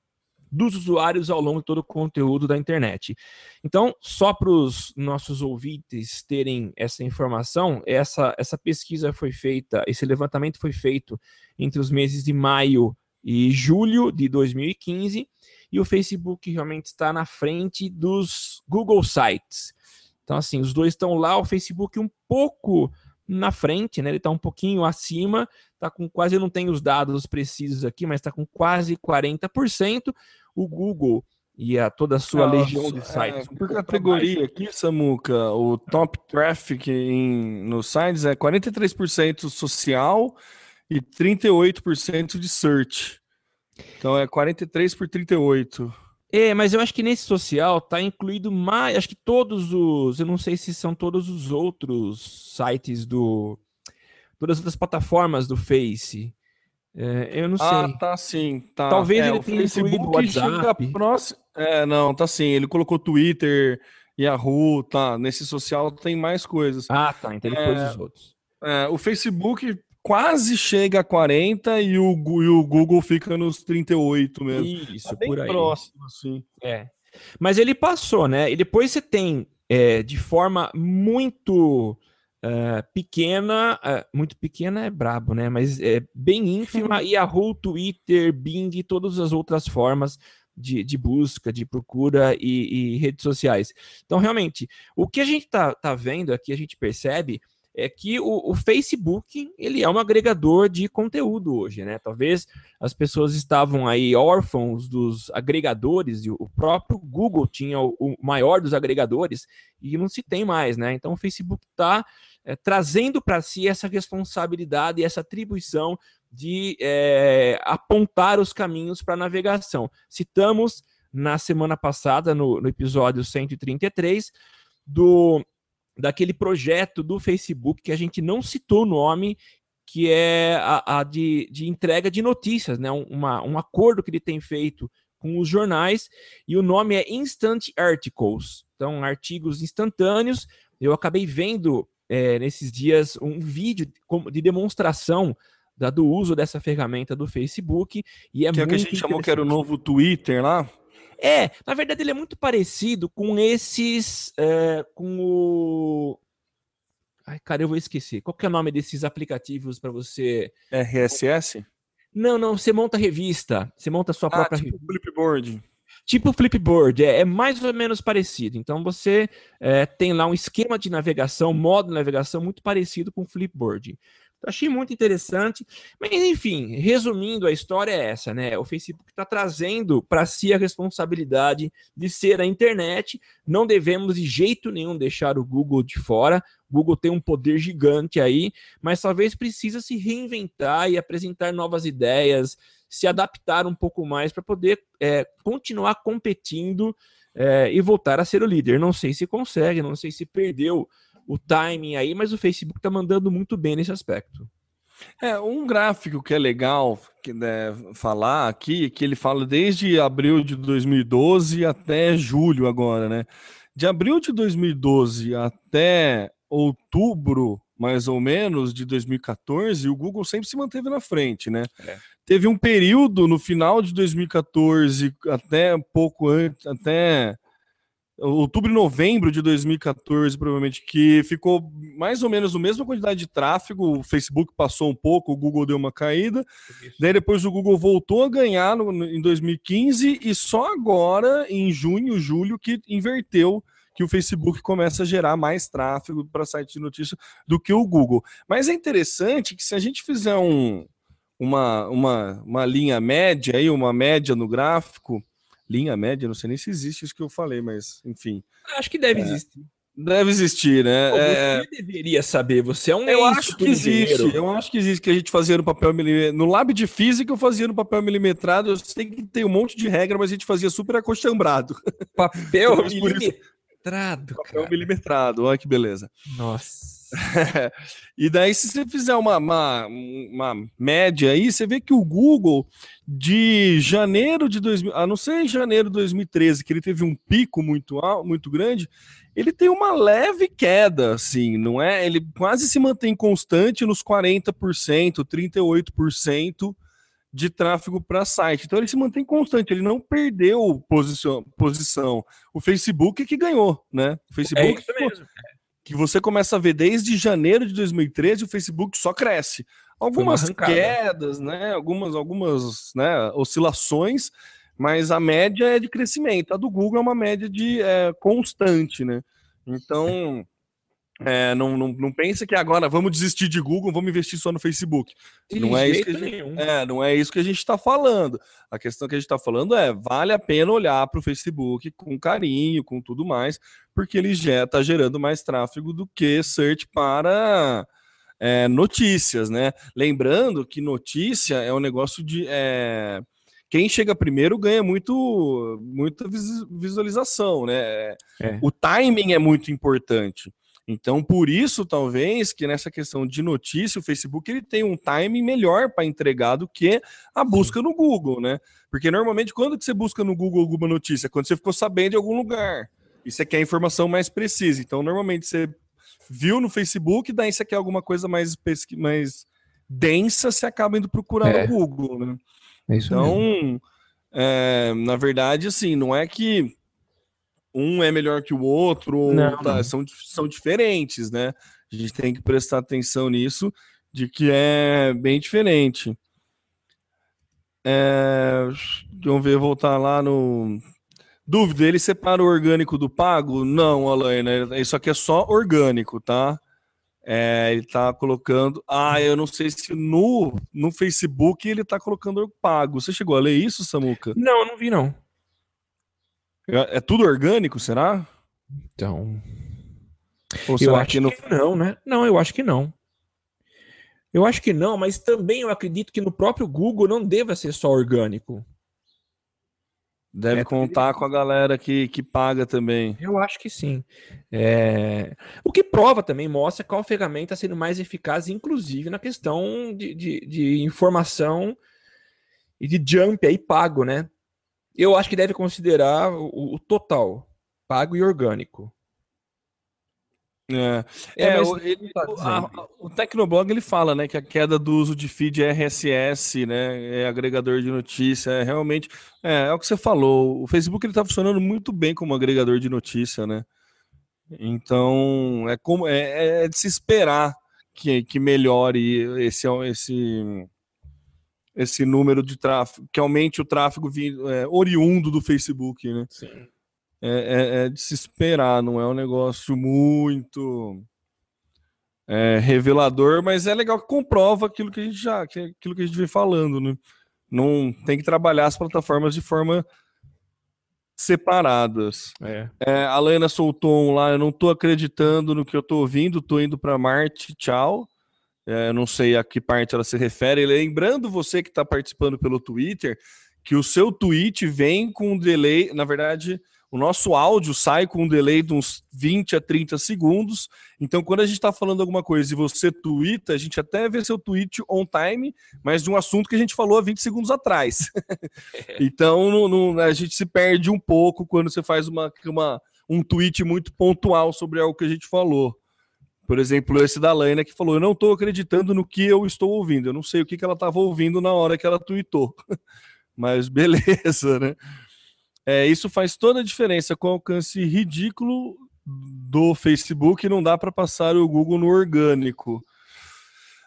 dos usuários ao longo de todo o conteúdo da internet. Então, só para os nossos ouvintes terem essa informação, essa, essa pesquisa foi feita, esse levantamento foi feito entre os meses de maio e julho de 2015, e o Facebook realmente está na frente dos Google Sites. Então, assim, os dois estão lá, o Facebook um pouco na frente, né? Ele está um pouquinho acima, está com quase, eu não tenho os dados precisos aqui, mas está com quase 40% o Google e a toda a sua Nossa, legião de sites. É, por categoria aqui, Samuca, o top traffic em, nos sites é 43% social e 38% de search. Então é 43 por 38. É, mas eu acho que nesse social tá incluído mais, acho que todos os, eu não sei se são todos os outros sites do todas as outras plataformas do Face. É, eu não ah, sei. Ah, tá sim. Tá. Talvez é, ele tenha incluído o WhatsApp. Próximo... É, não, tá sim. Ele colocou Twitter, Yahoo, tá. Nesse social tem mais coisas. Ah, tá. Então ele é, pôs os outros. É, o Facebook quase chega a 40 e o, e o Google fica nos 38 mesmo. Isso, tá por aí. próximo, assim. É. Mas ele passou, né? E depois você tem, é, de forma muito Uh, pequena, uh, muito pequena é brabo, né? Mas é bem ínfima, Yahoo, Twitter, Bing e todas as outras formas de, de busca, de procura e, e, redes sociais. Então, realmente, o que a gente tá, tá vendo aqui, a gente percebe, é que o, o, Facebook ele é um agregador de conteúdo hoje, né? Talvez as pessoas estavam aí órfãos dos agregadores e o próprio Google tinha o, o maior dos agregadores e não se tem mais, né? Então o Facebook está é, trazendo para si essa responsabilidade e essa atribuição de é, apontar os caminhos para a navegação. Citamos na semana passada, no, no episódio 133, do daquele projeto do Facebook que a gente não citou o nome, que é a, a de, de, entrega de notícias, né? Uma, um acordo que ele tem feito com os jornais, e o nome é Instant Articles, então artigos instantâneos. Eu acabei vendo é, nesses dias um vídeo de demonstração da, do uso dessa ferramenta do Facebook. E é que é o que a gente chamou que era o novo Twitter lá? É, na verdade ele é muito parecido com esses. É, com o. Ai, cara, eu vou esquecer. Qual que é o nome desses aplicativos para você. RSS? Não, não, você monta revista. Você monta a sua ah, própria tipo revista. Flipboard. Tipo Flipboard, é, é, mais ou menos parecido. Então você é, tem lá um esquema de navegação, modo de navegação muito parecido com o Flipboard. Achei muito interessante. Mas, enfim, resumindo, a história é essa, né? O Facebook está trazendo para si a responsabilidade de ser a internet. Não devemos de jeito nenhum deixar o Google de fora. Google tem um poder gigante aí, mas talvez precisa se reinventar e apresentar novas ideias, se adaptar um pouco mais para poder é, continuar competindo é, e voltar a ser o líder. Não sei se consegue, não sei se perdeu o timing aí, mas o Facebook está mandando muito bem nesse aspecto. É, um gráfico que é legal que, né, falar aqui, que ele fala desde abril de 2012 até julho agora, né? De abril de 2012 até outubro, mais ou menos, de 2014, o Google sempre se manteve na frente, né? É. Teve um período no final de 2014 até pouco antes, até outubro e novembro de 2014, provavelmente, que ficou mais ou menos a mesma quantidade de tráfego. O Facebook passou um pouco, o Google deu uma caída. Isso. Daí depois o Google voltou a ganhar no, em 2015 e só agora, em junho, julho, que inverteu que o Facebook começa a gerar mais tráfego para site de notícia do que o Google. Mas é interessante que se a gente fizer um, uma, uma, uma linha média aí, uma média no gráfico, linha média, não sei nem se existe isso que eu falei, mas enfim. Acho que deve é, existir. Deve existir, né? Pô, é... Você deveria saber, você é um Eu acho que existe, eu acho que existe, que a gente fazia no papel milimetrado. No lab de física eu fazia no papel milimetrado, eu sei que tem um monte de regra, mas a gente fazia super acostambrado. Papel milimetrado, Papel milimetrado, olha que beleza. Nossa. e daí, se você fizer uma, uma, uma, média aí, você vê que o Google, de janeiro de 2000, a não ser em janeiro de 2013, que ele teve um pico muito alto, muito grande, ele tem uma leve queda, assim, não é? Ele quase se mantém constante nos 40%, 38% de tráfego para site. Então ele se mantém constante, ele não perdeu posição. posição. O Facebook é que ganhou, né? O Facebook é isso mesmo que você começa a ver desde janeiro de 2013 o Facebook só cresce. Algumas quedas, né? Algumas, algumas né, oscilações, mas a média é de crescimento. A do Google é uma média de é, constante, né? Então, é, não, não, não pensa que agora vamos desistir de Google, vamos investir só no Facebook. não é, isso que a gente, é, não é isso que a gente está falando. A questão que a gente está falando é: vale a pena olhar para o Facebook com carinho, com tudo mais, porque ele já está gerando mais tráfego do que search para é, notícias, né? Lembrando que notícia é um negócio de. É, quem chega primeiro ganha muito, muita visualização, né? É. O timing é muito importante. Então, por isso, talvez, que nessa questão de notícia, o Facebook ele tem um timing melhor para entregar do que a busca no Google, né? Porque normalmente, quando que você busca no Google alguma notícia? Quando você ficou sabendo de algum lugar. E você quer informação mais precisa. Então, normalmente, você viu no Facebook, daí você quer alguma coisa mais, mais densa, você acaba indo procurar é. no Google, né? É então, é, na verdade, assim, não é que um é melhor que o outro, não, tá, não. São, são diferentes, né? A gente tem que prestar atenção nisso, de que é bem diferente. É, vamos ver, voltar lá no. Dúvida, ele separa o orgânico do pago? Não, Alain, né? Isso aqui é só orgânico, tá? É, ele tá colocando. Ah, eu não sei se no, no Facebook ele tá colocando pago. Você chegou a ler isso, Samuca? Não, eu não vi, não. É, é tudo orgânico, será? Então. Ou Eu será acho que no. que não, né? Não, eu acho que não. Eu acho que não, mas também eu acredito que no próprio Google não deva ser só orgânico. Deve É, contar com a galera que, que paga também. Eu acho que sim. É, O que prova também, mostra qual ferramenta está sendo mais eficaz, inclusive na questão de, de, de informação e de jump aí pago, né? Eu acho que deve considerar o, o total, pago e orgânico. É, É, é, o, ele- tá a- o Tecnoblog ele fala, né, que a queda do uso de feed RSS, né, é agregador de notícia, é realmente, é, é o que você falou, o Facebook ele tá funcionando muito bem como agregador de notícia, né, então é como é, é de se esperar que, que melhore esse esse esse número de tráfego, que aumente o tráfego vi- é, oriundo do Facebook, né? Sim. é, é- é de se esperar, não é um negócio muito é, revelador, mas é legal que comprova aquilo que a gente já, que- aquilo que a gente vem falando, né? Não tem que trabalhar as plataformas de forma separadas. É. É, a Lana soltou um lá, eu não tô acreditando no que eu tô ouvindo, tô indo para Marte, tchau. É, eu não sei a que parte ela se refere. Lembrando você que está participando pelo Twitter, que o seu tweet vem com um delay, na verdade, o nosso áudio sai com um delay de uns 20 a 30 segundos. Então, quando a gente está falando alguma coisa e você twitta, a gente até vê seu tweet on time, mas de um assunto que a gente falou há 20 segundos atrás. então, não- não- a gente se perde um pouco quando você faz uma, uma, um tweet muito pontual sobre algo que a gente falou. Por exemplo, esse da Laina que falou: Eu não estou acreditando no que eu estou ouvindo. Eu não sei o que, que ela estava ouvindo na hora que ela tweetou. Mas beleza, né? É, isso faz toda a diferença com o alcance ridículo do Facebook. Não dá para passar o Google no orgânico.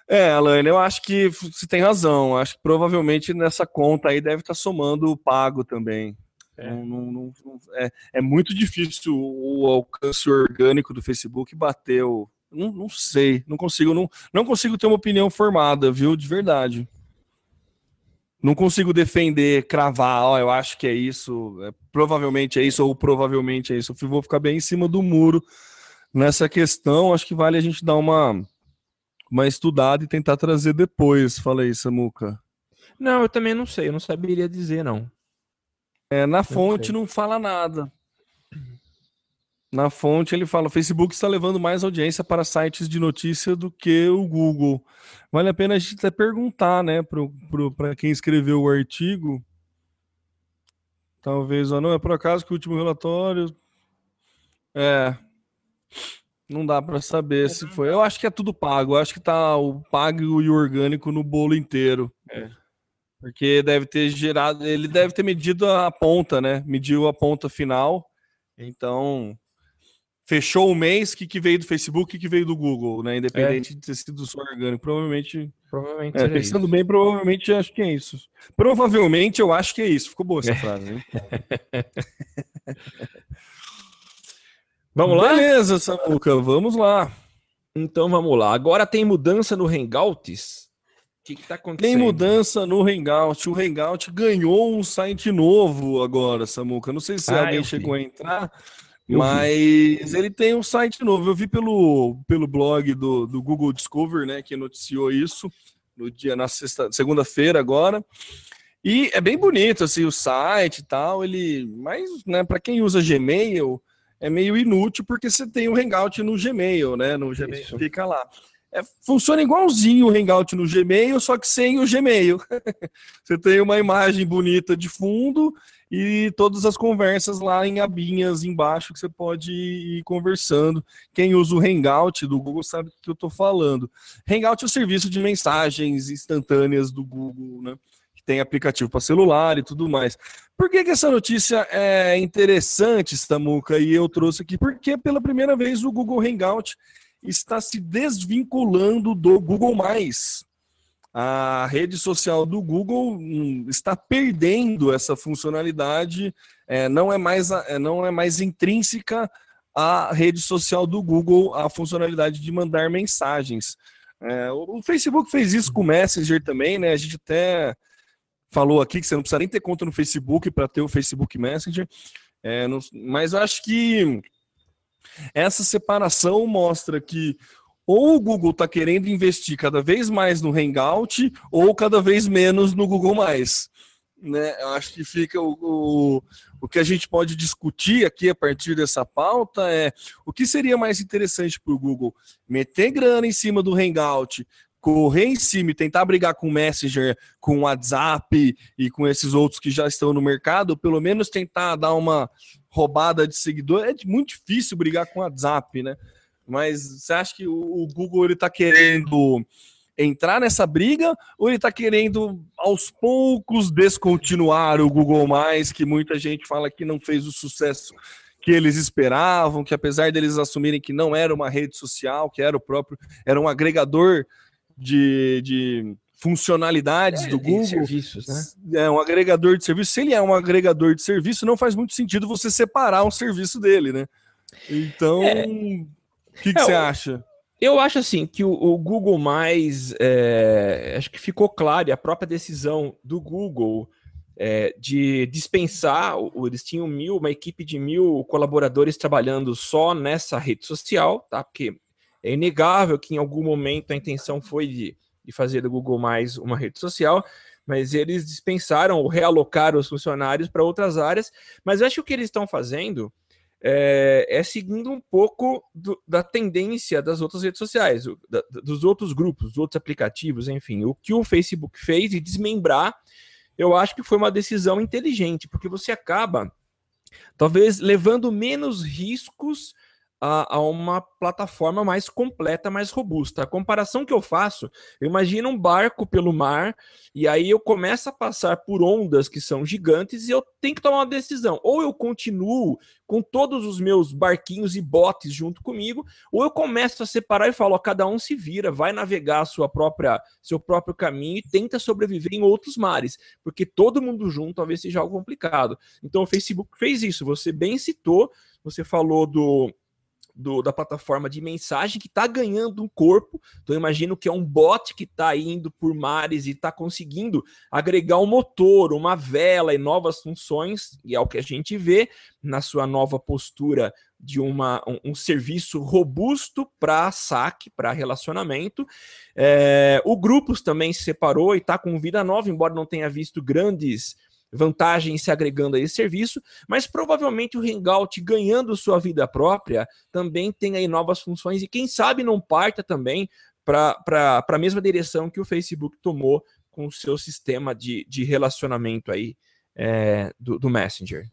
É, Alaine, eu acho que você tem razão. Acho que provavelmente nessa conta aí deve estar somando o pago também. É. Não- não- não- é, é muito difícil o alcance orgânico do Facebook bater o. Não, não sei, não consigo, não, não consigo ter uma opinião formada, viu? De verdade. Não consigo defender, cravar, ó, eu acho que é isso, é, provavelmente é isso, ou provavelmente é isso. Eu vou ficar bem em cima do muro nessa questão. Acho que vale a gente dar uma, uma estudada e tentar trazer depois. Fala aí, Samuca. Não, eu também não sei, eu não saberia dizer, não. É, na fonte sei. não fala nada. Na fonte ele fala: o Facebook está levando mais audiência para sites de notícia do que o Google. Vale a pena a gente até perguntar, né, para quem escreveu o artigo. Talvez, ou não, é por acaso que o último relatório. É. Não dá para saber se foi. Eu acho que é tudo pago. Eu acho que tá o pago e o orgânico no bolo inteiro. É. Porque deve ter gerado. Ele deve ter medido a ponta, né? Mediu a ponta final. Então, fechou o mês, o que, que veio do Facebook, o que, que veio do Google, né? Independente de ter sido só orgânico. Provavelmente. Provavelmente é, pensando isso. bem, provavelmente acho que é isso. Provavelmente eu acho que é isso. Ficou boa essa frase, hein? Vamos lá? Beleza, Samuca, vamos lá. Então vamos lá. Agora tem mudança no Hangouts. O que, que tá acontecendo? Tem mudança no Hangout. O Hangout ganhou um site novo agora, Samuca. Não sei se Ah, alguém chegou a entrar, Eu mas ele tem um site novo. Eu vi pelo, pelo blog do, do Google Discover, né, que noticiou isso no dia na sexta, segunda-feira agora. E é bem bonito assim o site e tal, ele, mas, né, para quem usa Gmail, é meio inútil porque você tem o Hangout no Gmail, né? No Gmail Isso. fica lá. É, funciona igualzinho o Hangout no Gmail, só que sem o Gmail. você tem uma imagem bonita de fundo e todas as conversas lá em abinhas embaixo que você pode ir conversando. Quem usa o Hangout do Google sabe o que eu estou falando. Hangout é o serviço de mensagens instantâneas do Google, né? Que tem aplicativo para celular e tudo mais. Por que, que essa notícia é interessante, Samuca? E eu trouxe aqui porque pela primeira vez o Google Hangout está se desvinculando do Google a rede social do Google hum, está perdendo essa funcionalidade, é, não, é mais, é, não é mais intrínseca a rede social do Google a funcionalidade de mandar mensagens. É, o Facebook fez isso com o Messenger também, né? A gente até falou aqui que você não precisa nem ter conta no Facebook para ter o Facebook Messenger. É, não, mas eu acho que essa separação mostra que ou o Google está querendo investir cada vez mais no Hangout ou cada vez menos no Google Mais. Né? Eu acho que fica o, o, o que a gente pode discutir aqui a partir dessa pauta é o que seria mais interessante para o Google meter grana em cima do Hangout, correr em cima e tentar brigar com o Messenger, com o WhatsApp e com esses outros que já estão no mercado, pelo menos tentar dar uma roubada de seguidor. É muito difícil brigar com o WhatsApp, né? Mas você acha que o, Google ele está querendo entrar nessa briga ou ele está querendo aos poucos descontinuar o Google Mais, que muita gente fala que não fez o sucesso que eles esperavam, que apesar deles assumirem que não era uma rede social, que era o próprio, era um agregador de, de funcionalidades é, do Google. Serviços, né? É um agregador de serviço. Se ele é um agregador de serviço, não faz muito sentido você separar um serviço dele, né? Então, é, o que, que é, você acha? Eu acho assim que o, o Google Mais é, acho que ficou claro, e a própria decisão do Google é, de dispensar, eles tinham mil, uma equipe de mil colaboradores trabalhando só nessa rede social, tá? Porque é inegável que em algum momento a intenção foi de, de fazer do Google Mais uma rede social, mas eles dispensaram ou realocaram os funcionários para outras áreas. Mas acho que o que eles estão fazendo é, é seguindo um pouco do, da tendência das outras redes sociais, da, dos outros grupos, dos outros aplicativos, enfim. O que o Facebook fez e desmembrar, eu acho que foi uma decisão inteligente, porque você acaba talvez levando menos riscos a, a, uma plataforma mais completa, mais robusta. A comparação que eu faço, eu imagino um barco pelo mar, e aí eu começo a passar por ondas que são gigantes e eu tenho que tomar uma decisão. Ou eu continuo com todos os meus barquinhos e botes junto comigo, ou eu começo a separar e falo, ó, cada um se vira, vai navegar sua própria, seu próprio caminho e tenta sobreviver em outros mares, porque todo mundo junto talvez seja algo complicado. Então o Facebook fez isso, você bem citou, você falou do do, da plataforma de mensagem que está ganhando um corpo. Então, imagino que é um bot que está indo por mares e está conseguindo agregar um motor, uma vela e novas funções, e é o que a gente vê na sua nova postura de uma, um, um serviço robusto para saque, para relacionamento. É, o Grupos também se separou e está com vida nova, embora não tenha visto grandes vantagem se agregando a esse serviço, mas provavelmente o Hangout ganhando sua vida própria também tem aí novas funções e quem sabe não parta também para a mesma direção que o Facebook tomou com o seu sistema de, de relacionamento aí é, do, do Messenger.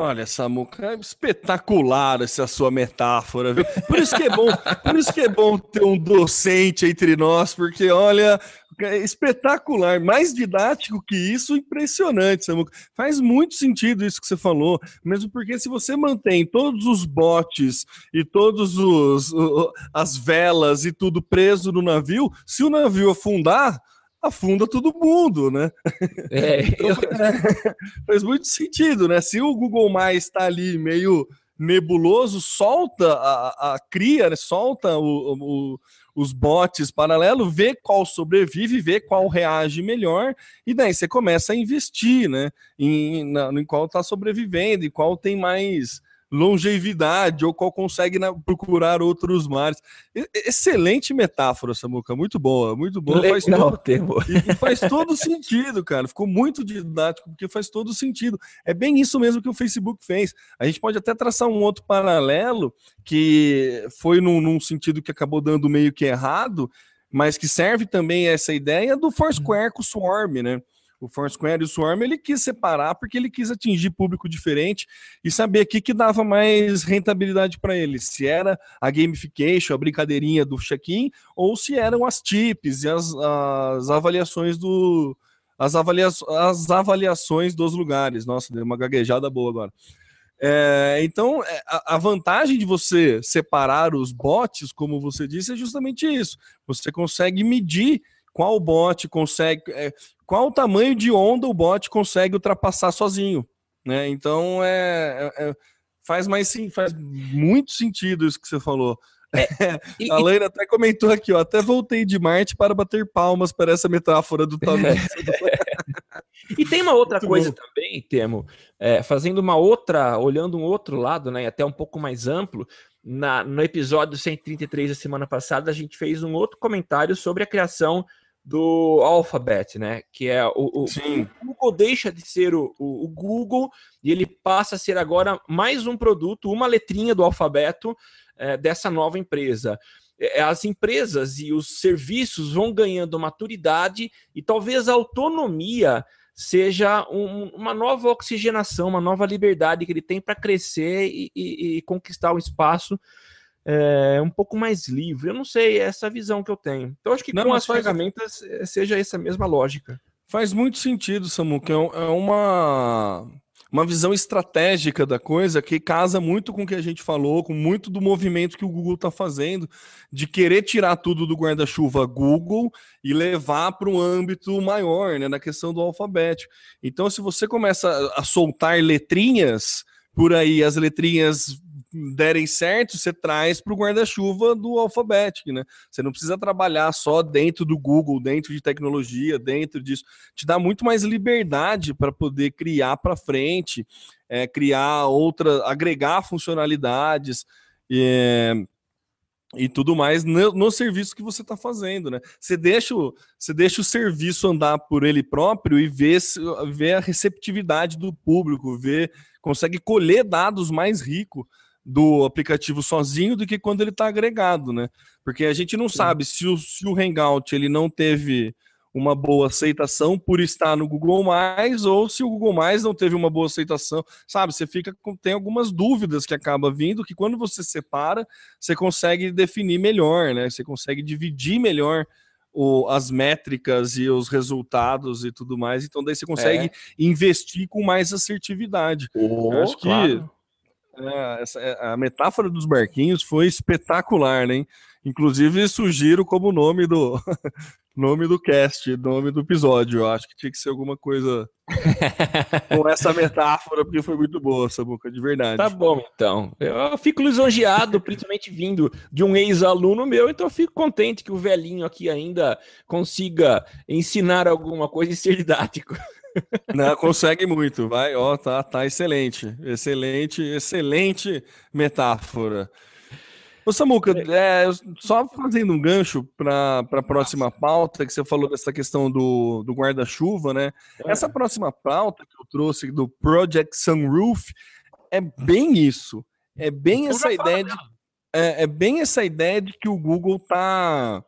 Olha, Samuca, é espetacular essa sua metáfora, viu? Por isso que é bom, por isso que é bom ter um docente entre nós, porque olha, é espetacular, mais didático que isso, impressionante, Samuca. Faz muito sentido isso que você falou, mesmo porque se você mantém todos os botes e todos os as velas e tudo preso no navio, se o navio afundar, afunda todo mundo, né? É, então, faz muito sentido, né? Se o Google Mais está ali meio nebuloso, solta a, a cria, né? solta o, o, os bots paralelo, vê qual sobrevive, vê qual reage melhor, e daí você começa a investir, né? Em, na, em qual está sobrevivendo, e qual tem mais longevidade ou qual consegue na, procurar outros mares. Excelente metáfora, Samuca, muito boa, muito boa. Faz todo, e, faz todo sentido, cara. Ficou muito didático, porque faz todo sentido. É bem isso mesmo que o Facebook fez. A gente pode até traçar um outro paralelo que foi num, num sentido que acabou dando meio que errado, mas que serve também essa ideia do Foursquare com o Swarm, né? O Foursquare e o Swarm ele quis separar porque ele quis atingir público diferente e saber aqui que dava mais rentabilidade para ele, se era a gamification, a brincadeirinha do check-in, ou se eram as tips e as, as avaliações do as, avalia, as avaliações dos lugares. Nossa, deu uma gaguejada boa agora. É, então, é, a, vantagem de você separar os bots, como você disse, é justamente isso. Você consegue medir qual bot consegue, é, qual o tamanho de onda o bot consegue ultrapassar sozinho, né? Então é, é, é faz mais sim, faz muito sentido isso que você falou. É, e, a Laina até comentou aqui, ó, até voltei de Marte para bater palmas para essa metáfora do Tommy. e tem uma outra Muito coisa bom. também, Temo, é, fazendo uma outra, olhando um outro lado, né, até um pouco mais amplo, na, no episódio 133 da semana passada, a gente fez um outro comentário sobre a criação do Alphabet, né? Que é o, o, o Google deixa de ser o, o, o Google e ele passa a ser agora mais um produto, uma letrinha do alfabeto é, dessa nova empresa. É, As empresas e os serviços vão ganhando maturidade e talvez a autonomia seja um- uma nova oxigenação, uma nova liberdade que ele tem para crescer e, e- e conquistar um espaço é, um pouco mais livre. Eu não sei, é essa visão que eu tenho. Então, acho que Não, com as faz- ferramentas eh, seja essa mesma lógica. Faz muito sentido, Samu, que é é uma, uma visão estratégica da coisa que casa muito com o que a gente falou, com muito do movimento que o Google está fazendo, de querer tirar tudo do guarda-chuva Google e levar para um âmbito maior, né, na questão do alfabético. Então, se você começa a soltar letrinhas por aí, as letrinhas derem certo, você traz para o guarda-chuva do alfabético, né? Você não precisa trabalhar só dentro do Google, dentro de tecnologia, dentro disso. Te dá muito mais liberdade para poder criar para frente, é, criar outra, agregar funcionalidades é, e tudo mais no, no serviço que você está fazendo, né? Você deixa, o, você deixa o serviço andar por ele próprio e vê, vê a receptividade do público, vê, consegue colher dados mais ricos do aplicativo sozinho do que quando ele está agregado, né? Porque a gente não sabe se o, se o Hangout ele não teve uma boa aceitação por estar no Google Mais ou se o Google Mais não teve uma boa aceitação, sabe? Você fica com tem algumas dúvidas que acaba vindo que quando você separa, você consegue definir melhor, né? Você consegue dividir melhor o- as métricas e os resultados e tudo mais. Então daí você consegue investir com mais assertividade. Eu acho que é, essa- é, a metáfora dos barquinhos foi espetacular, né? Inclusive, sugiro como nome do nome do cast, nome do episódio. Eu acho que tinha que ser alguma coisa com essa metáfora, porque foi muito boa essa boca, de verdade. Tá bom, então. Eu fico lisonjeado, principalmente vindo de um ex-aluno meu, então eu fico contente que o velhinho aqui ainda consiga ensinar alguma coisa e ser didático. Não, consegue muito, vai, ó, tá, tá excelente, excelente, excelente metáfora. Ô Samuca, é, só fazendo um gancho para a próxima pauta, que você falou dessa questão do, do guarda-chuva, né? Essa próxima pauta que eu trouxe do Project Sunroof é bem isso, é bem Eu essa ideia de, é, é bem essa ideia de que o Google tá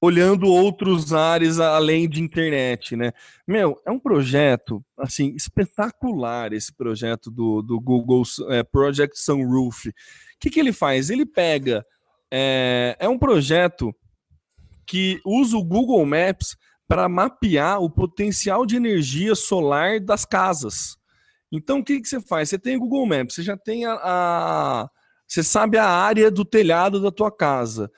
olhando outros ares além de internet, né? Meu, é um projeto, assim, espetacular esse projeto do, do Google é, Project Sunroof. O que, que ele faz? Ele pega. É, é um projeto que usa o Google Maps para mapear o potencial de energia solar das casas. Então, o que, que você faz? Você tem o Google Maps, você já tem a, a- Você sabe a área do telhado da tua casa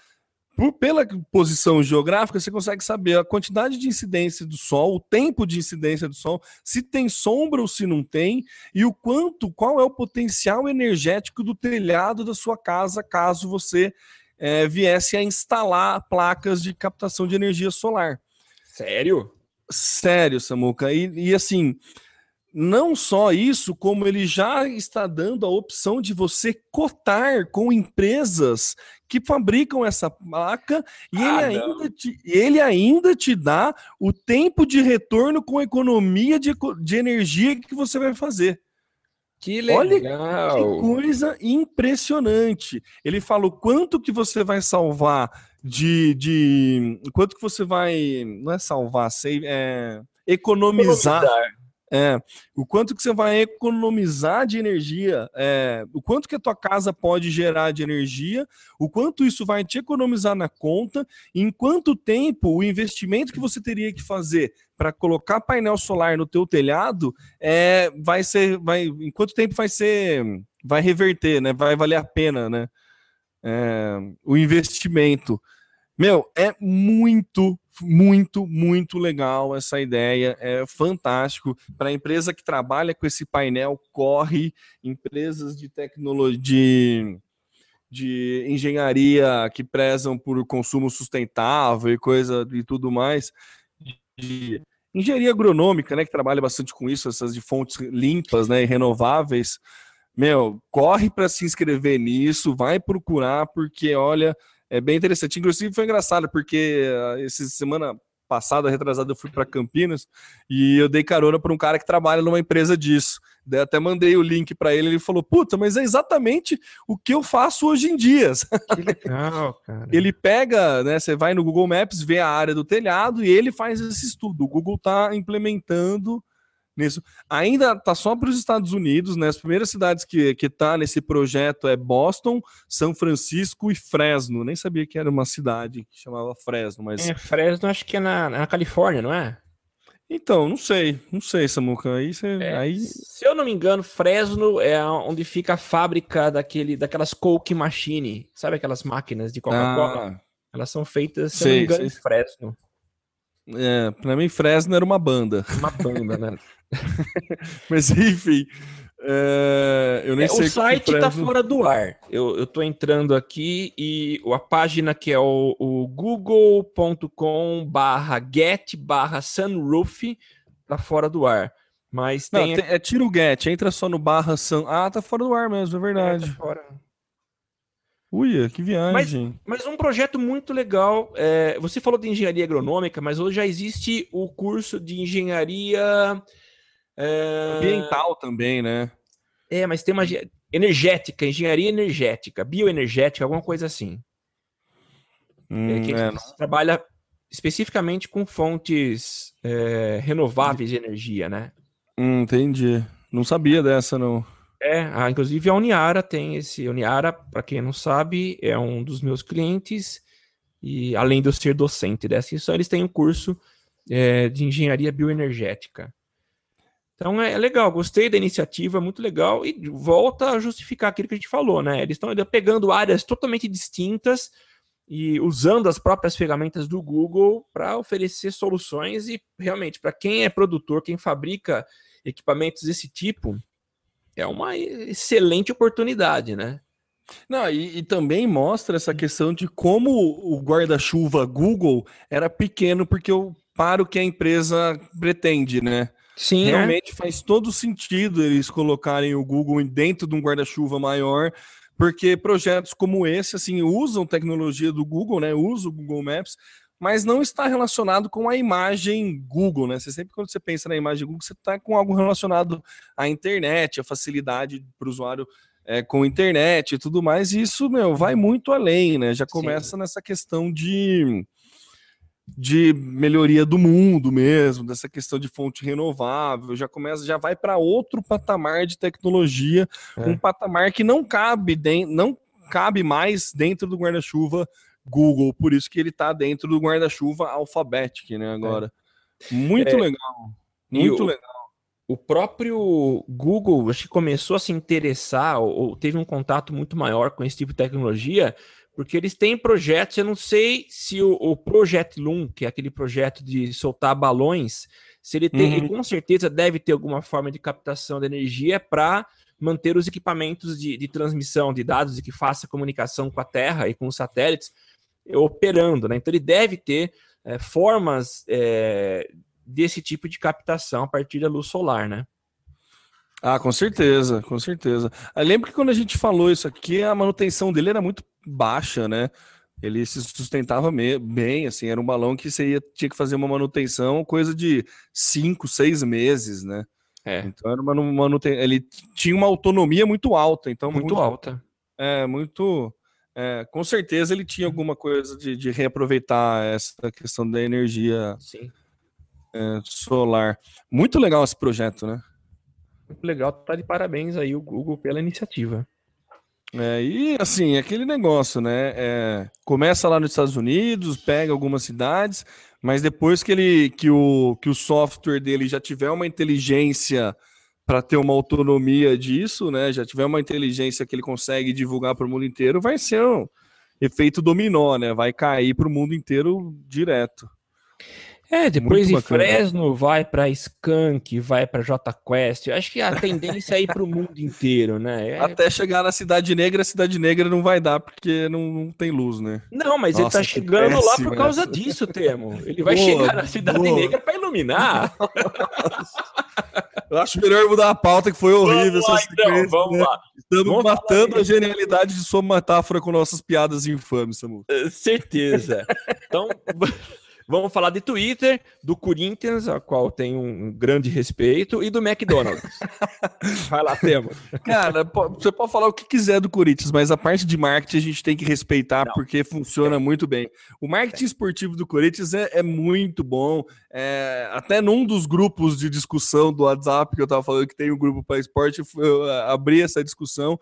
por- pela posição geográfica, você consegue saber a quantidade de incidência do sol, o tempo de incidência do sol, se tem sombra ou se não tem, e o quanto, qual é o potencial energético do telhado da sua casa, caso você eh, viesse a instalar placas de captação de energia solar. Sério? Sério, Samuca. E, e assim, não só isso, como ele já está dando a opção de você cotar com empresas que fabricam essa placa e Ah, ele, não. ainda te, ele ainda te dá o tempo de retorno com a economia de, de energia que você vai fazer. Que Olha legal. Que coisa impressionante. Ele fala o quanto que você vai salvar de. de quanto que você vai. Não é salvar, sei, é, economizar. É, o quanto que você vai economizar de energia, é, o quanto que a tua casa pode gerar de energia, o quanto isso vai te economizar na conta, em quanto tempo o investimento que você teria que fazer para colocar painel solar no teu telhado é, vai ser, vai, em quanto tempo vai ser, vai reverter, né? Vai valer a pena, né? É, o investimento. Meu, é muito, muito, muito legal essa ideia. É fantástico. Para a empresa que trabalha com esse painel, corre, empresas de tecnologia. De, engenharia que prezam por consumo sustentável e coisa e tudo mais, de engenharia agronômica, né, que trabalha bastante com isso, essas de fontes limpas, né, e renováveis. Meu, corre para se inscrever nisso, vai procurar, porque olha, é bem interessante. Inclusive foi engraçado, porque uh, essa semana passada, retrasada, eu fui para Campinas e eu dei carona para um cara que trabalha numa empresa disso. Daí até mandei o link para ele, ele falou: "Puta, mas é exatamente o que eu faço hoje em dia". Que legal, cara. Ele pega, né, você vai no Google Maps, vê a área do telhado e ele faz esse estudo. O Google está implementando nisso. Ainda tá só para os Estados Unidos, né? As primeiras cidades que, que tá nesse projeto é Boston, São Francisco e Fresno. Nem sabia que era uma cidade que chamava Fresno, mas. É, Fresno acho que é na, na Califórnia, não é? Então, não sei, não sei, Samuca. Aí, você, É, aí Se eu não me engano, Fresno é onde fica a fábrica daquele, daquelas Coke Machine. Sabe aquelas máquinas de Coca-Cola? Ah, Elas são feitas, se eu Sei, não me engano, sei. em Fresno. É, pra mim, Fresno era uma banda. Uma banda, né? Mas enfim, é, eu nem É, sei o site tá Fresno- fora do ar. Eu, eu tô entrando aqui e a página que é o, o google.com barra get barra sunroof tá fora do ar. Mas Não, tem... tem- é tira o get, entra só no barra Sun. Ah, tá fora do ar mesmo, é é, verdade. tá fora. Uia, que viagem. Mas um projeto muito legal. é, você falou de engenharia agronômica, mas hoje já existe o curso de engenharia. é, Ambiental também, né? É, mas tem uma energética, engenharia energética, bioenergética, alguma coisa assim. Hum, É, que é, não- trabalha especificamente com fontes é, renováveis de energia, né? hum, entendi. Não sabia dessa, não. É, a- inclusive a Uniara tem esse. Uniara, para quem não sabe, é um dos meus clientes, e além de eu ser docente dessa eles têm um curso é, de engenharia bioenergética. Então é, é legal, gostei da iniciativa, é muito legal, e volta a justificar aquilo que a gente falou, né? Eles estão pegando áreas totalmente distintas e usando as próprias ferramentas do Google para oferecer soluções e realmente para quem é produtor, quem fabrica equipamentos desse tipo, é uma excelente oportunidade, né? Não, e, e também mostra essa questão de como o guarda-chuva Google era pequeno porque eu para o que a empresa pretende, né? Sim, Realmente faz todo sentido eles colocarem o Google dentro de um guarda-chuva maior, porque projetos como esse, assim, usam tecnologia do Google, né? Usam o Google Maps, mas não está relacionado com a imagem Google, né? Você sempre, quando você pensa na imagem Google, você está com algo relacionado à internet, a facilidade para o usuário é, com internet e tudo mais, e isso, meu, vai muito além, né? Já começa nessa questão de de melhoria do mundo mesmo, dessa questão de fonte renovável, já começa, já vai para outro patamar de tecnologia, É. um patamar que não cabe, den- não cabe mais dentro do guarda-chuva Google, por isso que ele está dentro do guarda-chuva Alphabetic, né, agora. Muito É. legal. Muito o- legal. O próprio Google, acho que começou a se interessar ou, ou teve um contato muito maior com esse tipo de tecnologia, porque eles têm projetos, eu não sei se o, o Project Loom, que é aquele projeto de soltar balões, se ele tem, Uhum. ele com certeza deve ter alguma forma de captação de energia para manter os equipamentos de, de transmissão de dados e que faça comunicação com a Terra e com os satélites operando, né? Então ele deve ter eh, formas eh, desse tipo de captação a partir da luz solar, né? Ah, com certeza, com certeza. Eu lembro que quando a gente falou isso aqui, a manutenção dele era muito baixa, né? Ele se sustentava bem, assim, era um balão que você ia, tinha que fazer uma manutenção, coisa de cinco, seis meses, né? É. Então era uma manutenção. Ele tinha uma autonomia muito alta, então Muito alta. É, muito. É, com certeza ele tinha alguma coisa de, de reaproveitar essa questão da energia é, solar. Muito legal esse projeto, né? Muito legal. Tá de parabéns aí o Google pela iniciativa. É, e assim, aquele negócio, né? é, começa lá nos Estados Unidos, pega algumas cidades, mas depois que ele que o, que o software dele já tiver uma inteligência para ter uma autonomia disso, né? Já tiver uma inteligência que ele consegue divulgar para o mundo inteiro, vai ser um, efeito dominó, né? Vai cair para o mundo inteiro direto. É, depois de Fresno vai para Skank, vai para J Quest. Acho que a tendência é ir para o mundo inteiro, né? É... Até chegar na Cidade Negra, a Cidade Negra não vai dar porque não, não tem luz, né? Não, mas Nossa, ele tá chegando péssimo, lá por causa essa. disso, Temo. Ele vai boa, chegar na Cidade boa. Negra para iluminar. Eu acho melhor mudar a pauta que foi horrível. Vamos lá, então, vamos né? lá. Estamos vamos matando a genialidade de sua metáfora com nossas piadas infames, Samu. Certeza. Então. Vamos falar de Twitter, do Corinthians, a qual tem um grande respeito, e do McDonald's. Vai lá, temos. Cara, você pode falar o que quiser do Corinthians, mas a parte de marketing a gente tem que respeitar Não. porque funciona muito bem. O marketing esportivo do Corinthians é, é muito bom. É, até num dos grupos de discussão do WhatsApp que eu estava falando que tem um grupo para esporte, eu abri essa discussão.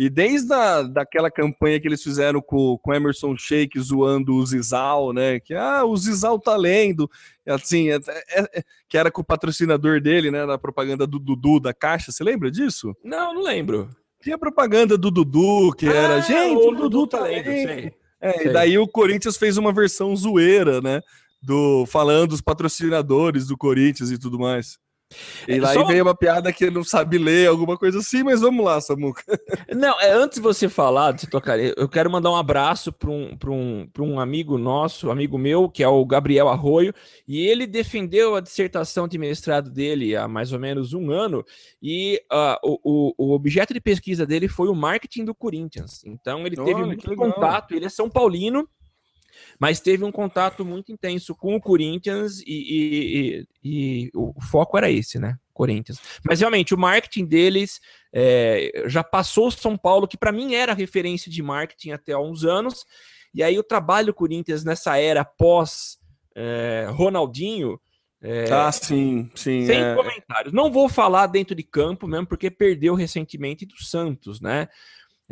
E desde a, daquela campanha que eles fizeram com, com Emerson Sheik zoando o Zizal, né? Que ah, o Zizal tá lendo, assim, é, é, é, que era com o patrocinador dele, né? Na propaganda do Dudu da Caixa. Você lembra disso? Não, não lembro. Tinha propaganda do Dudu, que ah, era, gente, o Dudu, Dudu tá, tá lendo. Sei. É, sei. e daí o Corinthians fez uma versão zoeira, né? Do, falando dos patrocinadores do Corinthians e tudo mais. E é, lá Só... veio uma piada que ele não sabe ler, alguma coisa assim, mas vamos lá, Samuca. Não, é, antes de você falar, de tocar, eu quero mandar um abraço para um, um, um amigo nosso, amigo meu, que é o Gabriel Arroio, e ele defendeu a dissertação de mestrado dele há mais ou menos um ano, e uh, o, o, objeto de pesquisa dele foi o marketing do Corinthians. Então ele teve muito contato, ele é São Paulino, mas teve um contato muito intenso com o Corinthians e, e, e, e o foco era esse, né? Corinthians. Mas realmente, o marketing deles é, já passou o São Paulo, que para mim era referência de marketing até há uns anos, e aí o trabalho Corinthians nessa era pós é, Ronaldinho. É, ah, sim, sim. Sem é. comentários. Não vou falar dentro de campo mesmo, porque perdeu recentemente do Santos, né?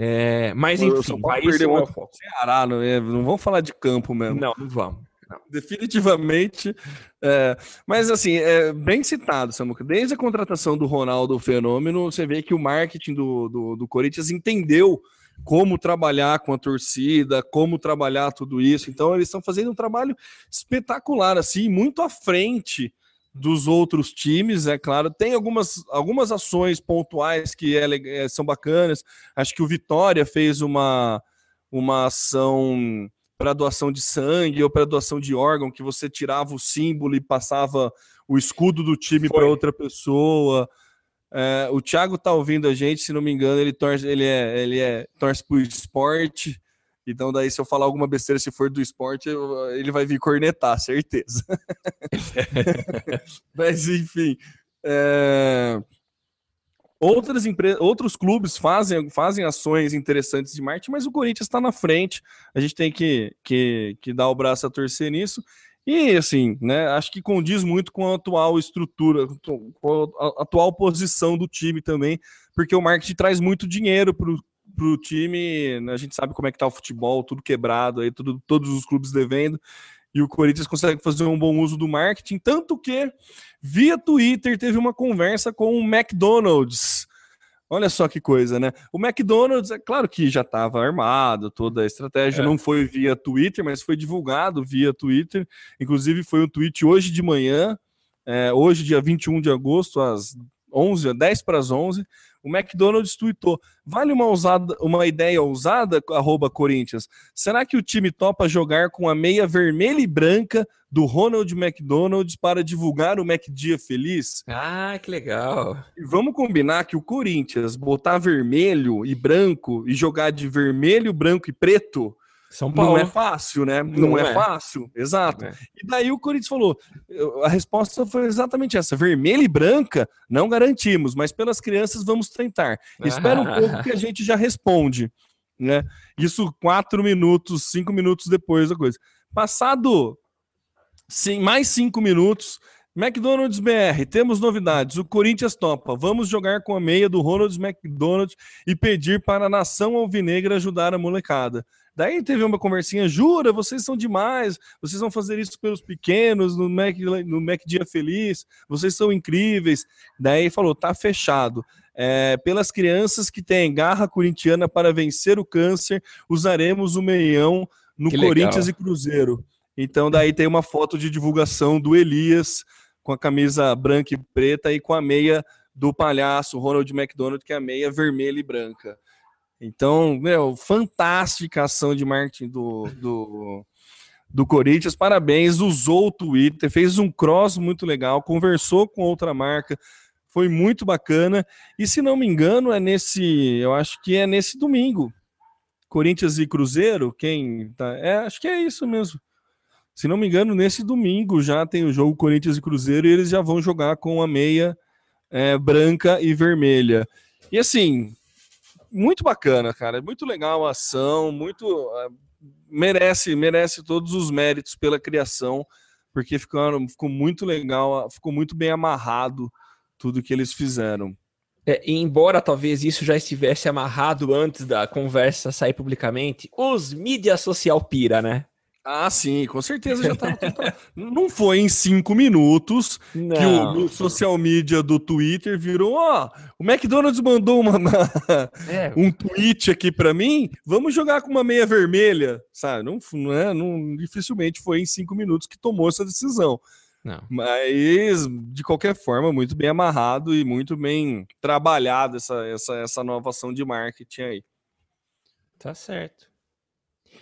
É, mas enfim, São Paulo perdeu o foco. Ceará, não, é, não vamos falar de campo mesmo. Não, não vamos. Não. Definitivamente. É, mas assim, é bem citado, Samuca. Desde a contratação do Ronaldo Fenômeno, você vê que o marketing do, do, do Corinthians entendeu como trabalhar com a torcida, como trabalhar tudo isso. Então, eles estão fazendo um trabalho espetacular, assim, muito à frente dos outros times, é claro. Tem algumas, algumas ações pontuais que é, é, são bacanas. Acho que o Vitória fez uma, uma ação para doação de sangue ou para doação de órgão, que você tirava o símbolo e passava o escudo do time para outra pessoa. É, o Thiago tá ouvindo a gente, se não me engano, ele torce, ele é, ele é torce pro esporte. Então, daí, se eu falar alguma besteira, se for do esporte, eu, ele vai vir cornetar, certeza. Mas, enfim. É... Outras empresas, outros clubes fazem, fazem ações interessantes de marketing, mas o Corinthians está na frente. A gente tem que, que, que dar o braço a torcer nisso. E assim, né? Acho que condiz muito com a atual estrutura, com a atual posição do time também, porque o marketing traz muito dinheiro para o pro time, a gente sabe como é que tá o futebol, tudo quebrado aí, tudo, todos os clubes devendo, e o Corinthians consegue fazer um bom uso do marketing, tanto que via Twitter teve uma conversa com o McDonald's. Olha só que coisa, né? O McDonald's, é claro que já estava armado, toda a estratégia é. não foi via Twitter, mas foi divulgado via Twitter. Inclusive, foi um tweet hoje de manhã, é, hoje, dia 21 de agosto, às 11, 10 para as 11, o McDonald's tweetou: vale uma, ousada, uma ideia ousada, arroba Corinthians? Será que o time topa jogar com a meia vermelha e branca do Ronald McDonald's para divulgar o McDia Feliz? Ah, que legal. E vamos combinar que o Corinthians botar vermelho e branco e jogar de vermelho, branco e preto são Paulo. Não é fácil, né? Não, não é. é. fácil, exato. É. E daí o Corinthians falou: a resposta foi exatamente essa: vermelha e branca não garantimos, mas pelas crianças vamos tentar. Espera um pouco que a gente já responde. Né? Isso quatro minutos, cinco minutos depois da coisa. Passado sim, mais cinco minutos, McDonald's BR, temos novidades. O Corinthians topa. Vamos jogar com a meia do Ronald McDonald e pedir para a nação alvinegra ajudar a molecada. Daí teve uma conversinha, jura, vocês são demais, vocês vão fazer isso pelos pequenos, no Mac, no Mac Dia Feliz, vocês são incríveis. Daí falou, tá fechado. É, pelas crianças que têm garra corintiana para vencer o câncer, usaremos o meião no Que Corinthians legal. e Cruzeiro. Então daí tem uma foto de divulgação do Elias com a camisa branca e preta e com a meia do palhaço Ronald McDonald, que é a meia vermelha e branca. Então, meu, fantástica ação de marketing do, do, do Corinthians. Parabéns, usou o Twitter, fez um cross muito legal, conversou com outra marca, foi muito bacana. E se não me engano, é nesse, eu acho que é nesse domingo. Corinthians e Cruzeiro, quem tá, é, acho que é isso mesmo. Se não me engano, nesse domingo já tem o jogo Corinthians e Cruzeiro e eles já vão jogar com a meia é, branca e vermelha. E assim, muito bacana, cara. Muito legal a ação, muito uh, merece merece todos os méritos pela criação, porque ficaram, ficou muito legal, ficou muito bem amarrado tudo que eles fizeram. É, embora talvez isso já estivesse amarrado antes da conversa sair publicamente, os mídia social pira, né? Ah, sim, com certeza já estava. Não foi em cinco minutos Não. que o, o social media do Twitter virou: ó, o McDonald's mandou uma, É, um tweet aqui para mim, vamos jogar com uma meia vermelha, sabe? Não, não é, não, dificilmente foi em cinco minutos que tomou essa decisão. não. Mas, de qualquer forma, muito bem amarrado e muito bem trabalhado essa, essa, essa nova ação de marketing aí. Tá certo.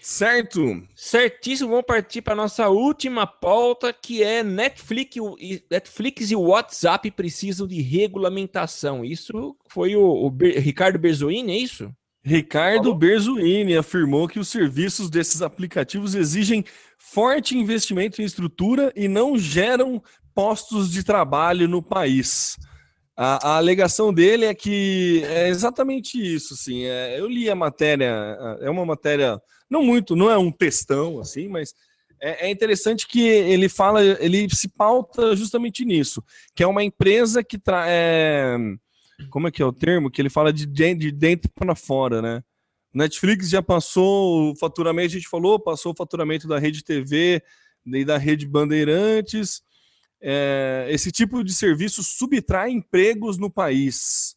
Certo? Certíssimo, vamos partir para nossa última pauta, que é Netflix e, Netflix e WhatsApp precisam de regulamentação. Isso foi o, o Ber- Ricardo Berzoini, é isso? Ricardo Falou? Berzuini afirmou que os serviços desses aplicativos exigem forte investimento em estrutura e não geram postos de trabalho no país. A, a alegação dele é que é exatamente isso, assim. é, eu li a matéria, é uma matéria não muito, não é um textão, assim, mas é, é interessante que ele fala, ele se pauta justamente nisso, que é uma empresa que traz como é que é o termo? Que ele fala de, de de dentro para fora, né? Netflix já passou o faturamento, a gente falou, passou o faturamento da rede TV e da rede Bandeirantes. É, esse tipo de serviço subtrai empregos no país.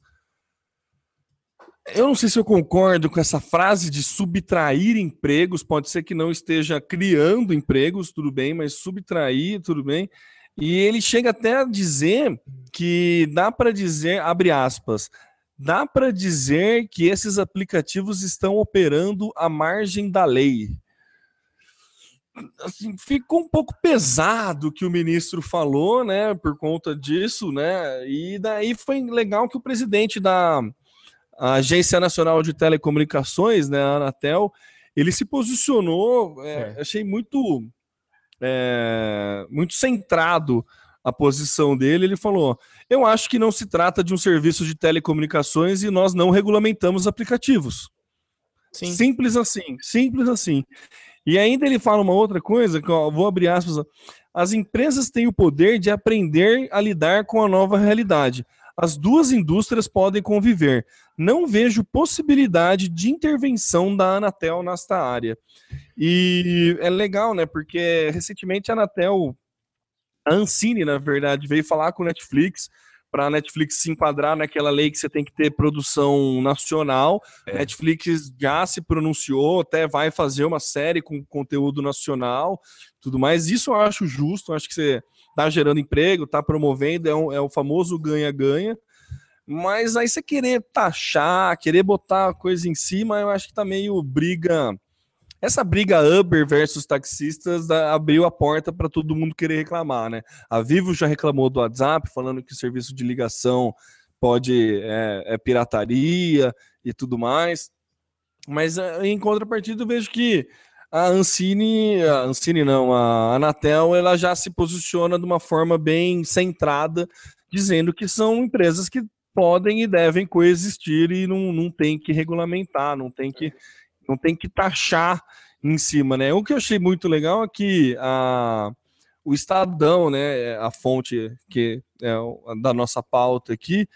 Eu não sei se eu concordo com essa frase de subtrair empregos, pode ser que não esteja criando empregos, tudo bem, mas subtrair, tudo bem. E ele chega até a dizer que dá para dizer, abre aspas, dá para dizer que esses aplicativos estão operando à margem da lei. Assim, ficou um pouco pesado que o ministro falou, né, por conta disso, né, e daí foi legal que o presidente da Agência Nacional de Telecomunicações, né, a Anatel, ele se posicionou, é, É. achei muito é, muito centrado a posição dele. Ele falou: Eu acho que não se trata de um serviço de telecomunicações e nós não regulamentamos aplicativos. Sim. Simples assim, simples assim. E ainda ele fala uma outra coisa, que ó, vou abrir aspas. As empresas têm o poder de aprender a lidar com a nova realidade. As duas indústrias podem conviver. Não vejo possibilidade de intervenção da Anatel nesta área. E é legal, né? Porque recentemente a Anatel, a Ancine, na verdade, veio falar com o Netflix para a Netflix se enquadrar naquela lei que você tem que ter produção nacional. É. Netflix já se pronunciou, até vai fazer uma série com conteúdo nacional, tudo mais. Isso eu acho justo, eu acho que você está gerando emprego, está promovendo, é, um- é o famoso ganha-ganha. Mas aí você querer taxar, querer botar coisa em cima, eu acho que tá meio briga. Essa briga Uber versus taxistas abriu a porta para todo mundo querer reclamar, né? A Vivo já reclamou do WhatsApp, falando que o serviço de ligação pode é, é pirataria e tudo mais. Mas é, em contrapartida, eu vejo que a Ancine, a Ancine não, a Anatel, ela já se posiciona de uma forma bem centrada, dizendo que são empresas que podem e devem coexistir e não, não tem que regulamentar, não tem que, não tem que taxar em cima, né? O que eu achei muito legal é que a, o Estadão, né, a fonte que é da nossa pauta aqui,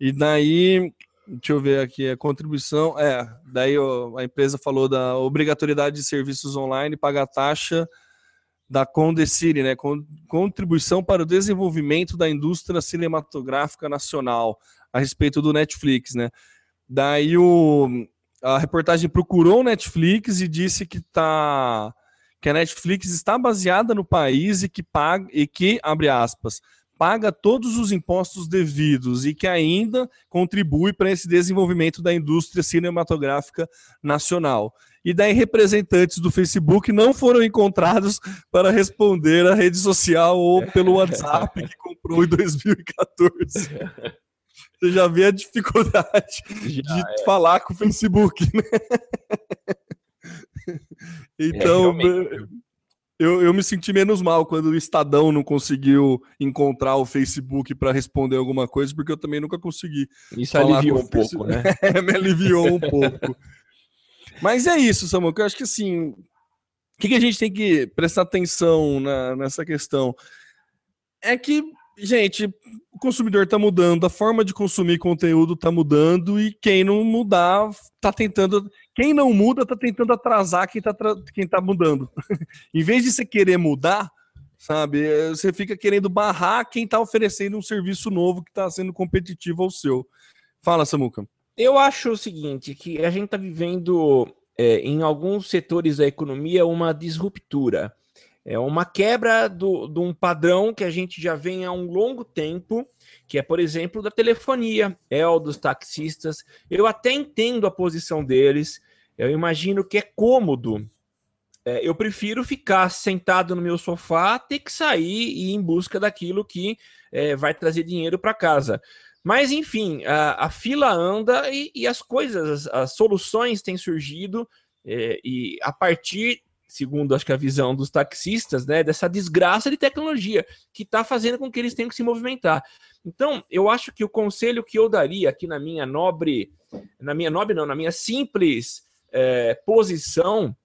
e daí, deixa eu ver aqui, a contribuição, é, daí o- a empresa falou da obrigatoriedade de serviços online, pagar taxa da Condecine, né? Contribuição para o desenvolvimento da indústria cinematográfica nacional, a respeito do Netflix, né? Daí o, a reportagem procurou o Netflix e disse que tá que a Netflix está baseada no país e que paga e que abre aspas paga todos os impostos devidos e que ainda contribui para esse desenvolvimento da indústria cinematográfica nacional. E daí representantes do Facebook não foram encontrados para responder à rede social ou pelo WhatsApp que comprou em 2014. Você já vê a dificuldade já, de é. falar com o Facebook, né? Então, é, eu, eu me senti menos mal quando o Estadão não conseguiu encontrar o Facebook para responder alguma coisa, porque eu também nunca consegui. Isso aliviou um pouco, né? É, me aliviou um pouco. Mas é isso, Samuel, que eu acho que assim, o que, que a gente tem que prestar atenção na, nessa questão? É que, gente, o consumidor está mudando, a forma de consumir conteúdo está mudando e quem não mudar está tentando quem não muda está tentando atrasar quem está quem tá mudando. em vez de você querer mudar, sabe, você fica querendo barrar quem está oferecendo um serviço novo que está sendo competitivo ao seu. Fala, Samuca. Eu acho o seguinte, que a gente está vivendo é, em alguns setores da economia uma disruptura. É uma quebra do, de um padrão que a gente já vem há um longo tempo, que é, por exemplo, da telefonia, é o dos taxistas. Eu até entendo a posição deles, eu imagino que é cômodo. É, eu prefiro ficar sentado no meu sofá, ter que sair e ir em busca daquilo que é, vai trazer dinheiro para casa. Mas, enfim, a, a fila anda e, e, as coisas, as, as soluções têm surgido, é, e a partir, segundo acho que a visão dos taxistas, né, dessa desgraça de tecnologia que está fazendo com que eles tenham que se movimentar. Então, eu acho que o conselho que eu daria aqui na minha nobre, na minha nobre, não, na minha simples é, posição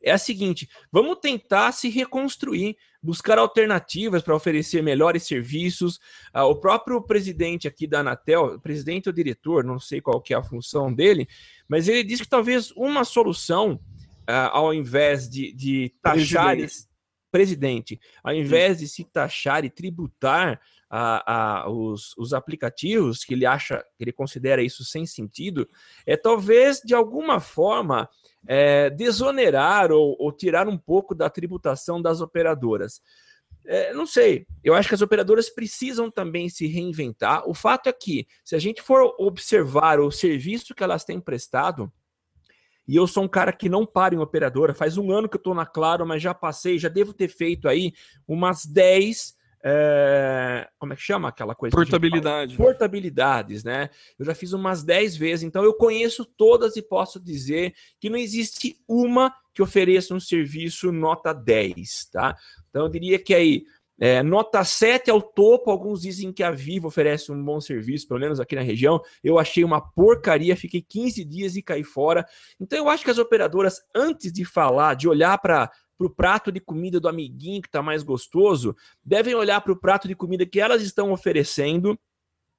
é a seguinte: vamos tentar se reconstruir, buscar alternativas para oferecer melhores serviços. Ah, o próprio presidente aqui da Anatel, presidente ou diretor, não sei qual que é a função dele, mas ele disse que talvez uma solução, ah, ao invés de, de taxar. Presidente. presidente, ao invés de se taxar e tributar a, a, os, os aplicativos, que ele acha, que ele considera isso sem sentido, é talvez de alguma forma é, desonerar ou, ou, tirar um pouco da tributação das operadoras. É, não sei, eu acho que as operadoras precisam também se reinventar. O fato é que, se a gente for observar o serviço que elas têm prestado, e eu sou um cara que não para em operadora, faz um ano que eu estou na Claro, mas já passei, já devo ter feito aí umas 10 é, como é que chama aquela coisa? Portabilidade. Portabilidades, né? Eu já fiz umas 10 vezes, então eu conheço todas e posso dizer que não existe uma que ofereça um serviço nota 10, tá? Então eu diria que aí, é, nota 7 ao topo, alguns dizem que a Vivo oferece um bom serviço, pelo menos aqui na região. Eu achei uma porcaria, fiquei 15 dias e caí fora. Então eu acho que as operadoras, antes de falar, de olhar para para o prato de comida do amiguinho que está mais gostoso, devem olhar para o prato de comida que elas estão oferecendo,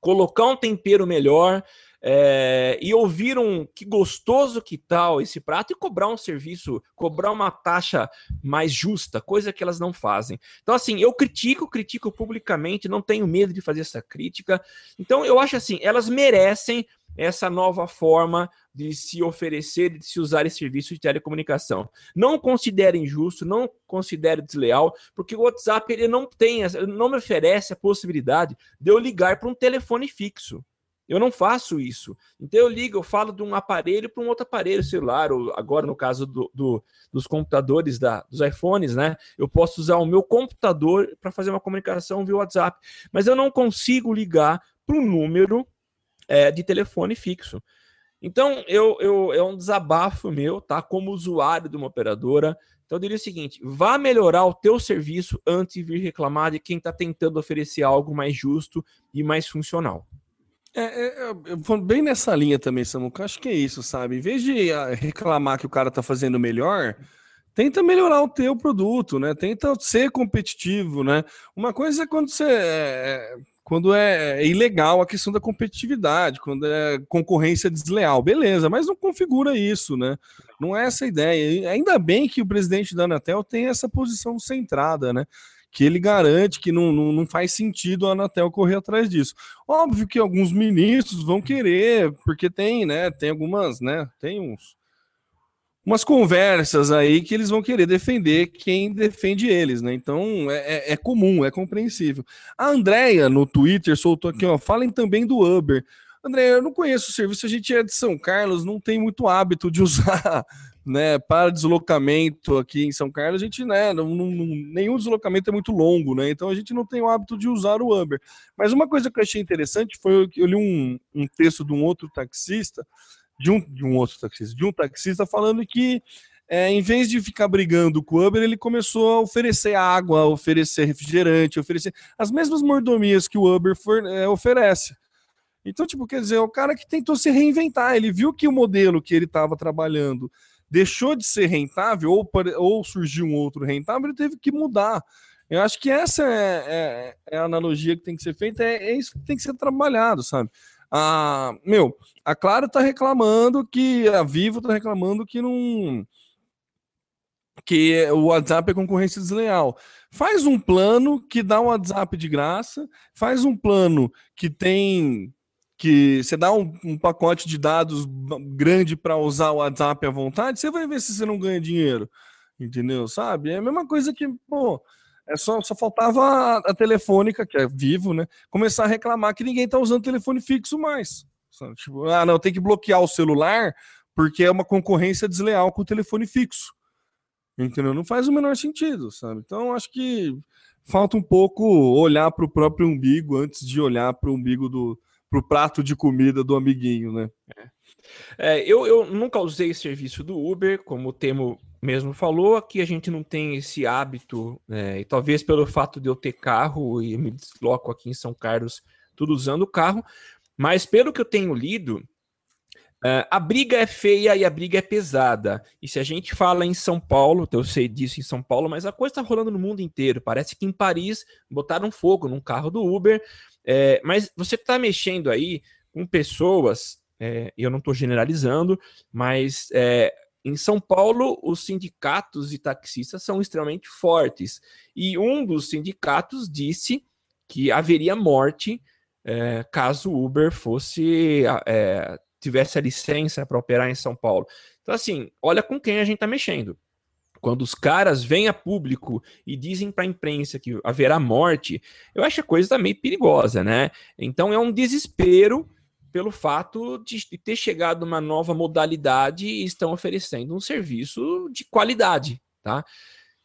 colocar um tempero melhor é, e ouvir um que gostoso que tal esse prato e cobrar um serviço, cobrar uma taxa mais justa, coisa que elas não fazem. Então, assim, eu critico, critico publicamente, não tenho medo de fazer essa crítica. Então, eu acho assim, elas merecem essa nova forma de se oferecer, de se usar esse serviço de telecomunicação. Não considere injusto, não considere desleal, porque o WhatsApp ele não tem, não me oferece a possibilidade de eu ligar para um telefone fixo. Eu não faço isso. Então eu ligo, eu falo de um aparelho para um outro aparelho celular, ou agora no caso do, do, dos computadores, da, dos iPhones, né? Eu posso usar o meu computador para fazer uma comunicação via WhatsApp, mas eu não consigo ligar para um número é, de telefone fixo. Então, eu, eu, é um desabafo meu, tá? Como usuário de uma operadora. Então, eu diria o seguinte: vá melhorar o teu serviço antes de vir reclamar de quem está tentando oferecer algo mais justo e mais funcional. É, é, é bem nessa linha também, Samuca. Acho que é isso, sabe? Em vez de ah, reclamar que o cara está fazendo melhor, tenta melhorar o teu produto, né? Tenta ser competitivo, né? Uma coisa é quando você é, quando é, é, ilegal a questão da competitividade, quando é concorrência desleal. Beleza, mas não configura isso, né? Não é essa a ideia. E ainda bem que o presidente da Anatel tem essa posição centrada, né? Que ele garante que não, não, não faz sentido a Anatel correr atrás disso. Óbvio que alguns ministros vão querer, porque tem, né? Tem algumas, né? Tem uns umas conversas aí que eles vão querer defender quem defende eles, né? Então é, é, é comum, é compreensível. A Andrea no Twitter soltou aqui, ó, falem também do Uber. André, eu não conheço o serviço, a gente é de São Carlos, não tem muito hábito de usar, né, para deslocamento aqui em São Carlos, a gente, né, não, não, nenhum deslocamento é muito longo, né, então a gente não tem o hábito de usar o Uber. Mas uma coisa que eu achei interessante foi que eu li um, um texto de um outro taxista, de um, de um outro taxista, de um taxista falando que é, em vez de ficar brigando com o Uber, ele começou a oferecer água, a oferecer refrigerante, oferecer as mesmas mordomias que o Uber for, é, oferece. Então, tipo, quer dizer, é o cara que tentou se reinventar, ele viu que o modelo que ele estava trabalhando deixou de ser rentável ou, ou surgiu um outro rentável, ele teve que mudar. Eu acho que essa é, é, é a analogia que tem que ser feita, é, é isso que tem que ser trabalhado, sabe? A, meu, a Claro tá reclamando que a Vivo tá reclamando que não que o WhatsApp é concorrência desleal. Faz um plano que dá um WhatsApp de graça, faz um plano que tem que você dá um, um pacote de dados grande para usar o WhatsApp à vontade, você vai ver se você não ganha dinheiro. Entendeu? Sabe? É a mesma coisa que, pô, é só, só faltava a, a, telefônica, que é vivo, né? Começar a reclamar que ninguém está usando telefone fixo mais. Tipo, ah, não, tem que bloquear o celular porque é uma concorrência desleal com o telefone fixo. Entendeu? Não faz o menor sentido, sabe? Então, acho que falta um pouco olhar para o próprio umbigo antes de olhar para o umbigo do pro prato de comida do amiguinho, né? É. É, eu, eu nunca usei serviço do Uber, como o Temo mesmo falou, aqui a gente não tem esse hábito, né, e talvez pelo fato de eu ter carro e me desloco aqui em São Carlos, tudo usando o carro, mas pelo que eu tenho lido, Uh, a briga é feia e a briga é pesada. E se a gente fala em São Paulo, eu sei disso em São Paulo, mas a coisa está rolando no mundo inteiro. Parece que em Paris botaram fogo num carro do Uber. É, mas você está mexendo aí com pessoas, é, eu não estou generalizando, mas é, em São Paulo, os sindicatos de taxistas são extremamente fortes. E um dos sindicatos disse que haveria morte é, caso o Uber fosse é, tivesse a licença para operar em São Paulo. Então, assim, olha com quem a gente está mexendo. Quando os caras vêm a público e dizem para a imprensa que haverá morte, eu acho a coisa meio perigosa, né? Então é um desespero pelo fato de ter chegado uma nova modalidade e estão oferecendo um serviço de qualidade, tá?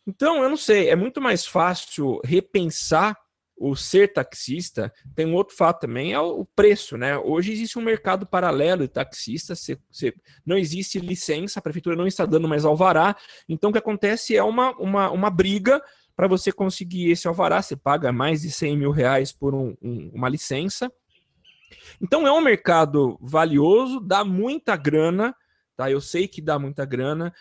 Então, eu não sei, é muito mais fácil repensar o ser taxista. Tem um outro fato também, é o preço, né? Hoje existe um mercado paralelo de taxistas, você, você, não existe licença, a prefeitura não está dando mais alvará, então o que acontece é uma, uma, uma briga para você conseguir esse alvará, você paga mais de 100 mil reais por um, um, uma licença, então é um mercado valioso, dá muita grana, tá? Eu sei que dá muita grana.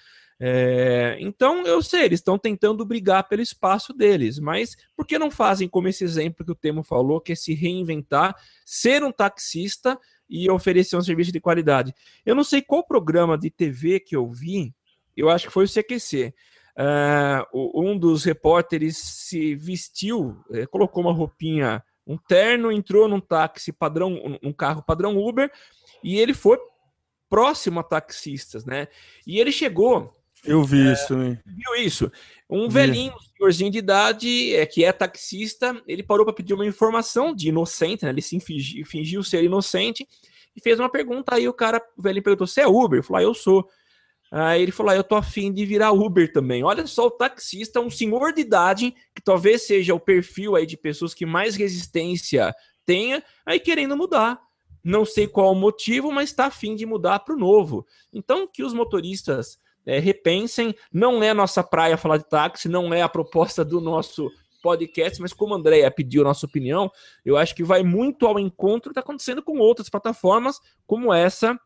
É, então eu sei, eles estão tentando brigar pelo espaço deles, mas por que não fazem como esse exemplo que o Temo falou, que é se reinventar, ser um taxista e oferecer um serviço de qualidade? Eu não sei qual programa de TV que eu vi, eu acho que foi o CQC. Uh, um dos repórteres se vestiu, eh, colocou uma roupinha um terno, entrou num táxi padrão, um carro padrão Uber, e ele foi próximo a taxistas, né? E ele chegou. Eu vi é, isso também. Viu isso? Um velhinho, um senhorzinho de idade, é, que é taxista, ele parou para pedir uma informação de inocente, né? Ele se fingiu, fingiu ser inocente e fez uma pergunta. Aí o cara, o velhinho perguntou: Você é Uber? Ele falou: ah, Eu sou. Aí ele falou: ah, Eu tô afim de virar Uber também. Olha só, o taxista, um senhor de idade, que talvez seja o perfil aí de pessoas que mais resistência tenha, aí querendo mudar. Não sei qual o motivo, mas está afim de mudar para o novo. Então, que os motoristas é, repensem. Não é nossa praia falar de táxi, não é a proposta do nosso podcast, mas como a Andrea pediu a nossa opinião, eu acho que vai muito ao encontro que está acontecendo com outras plataformas, como essa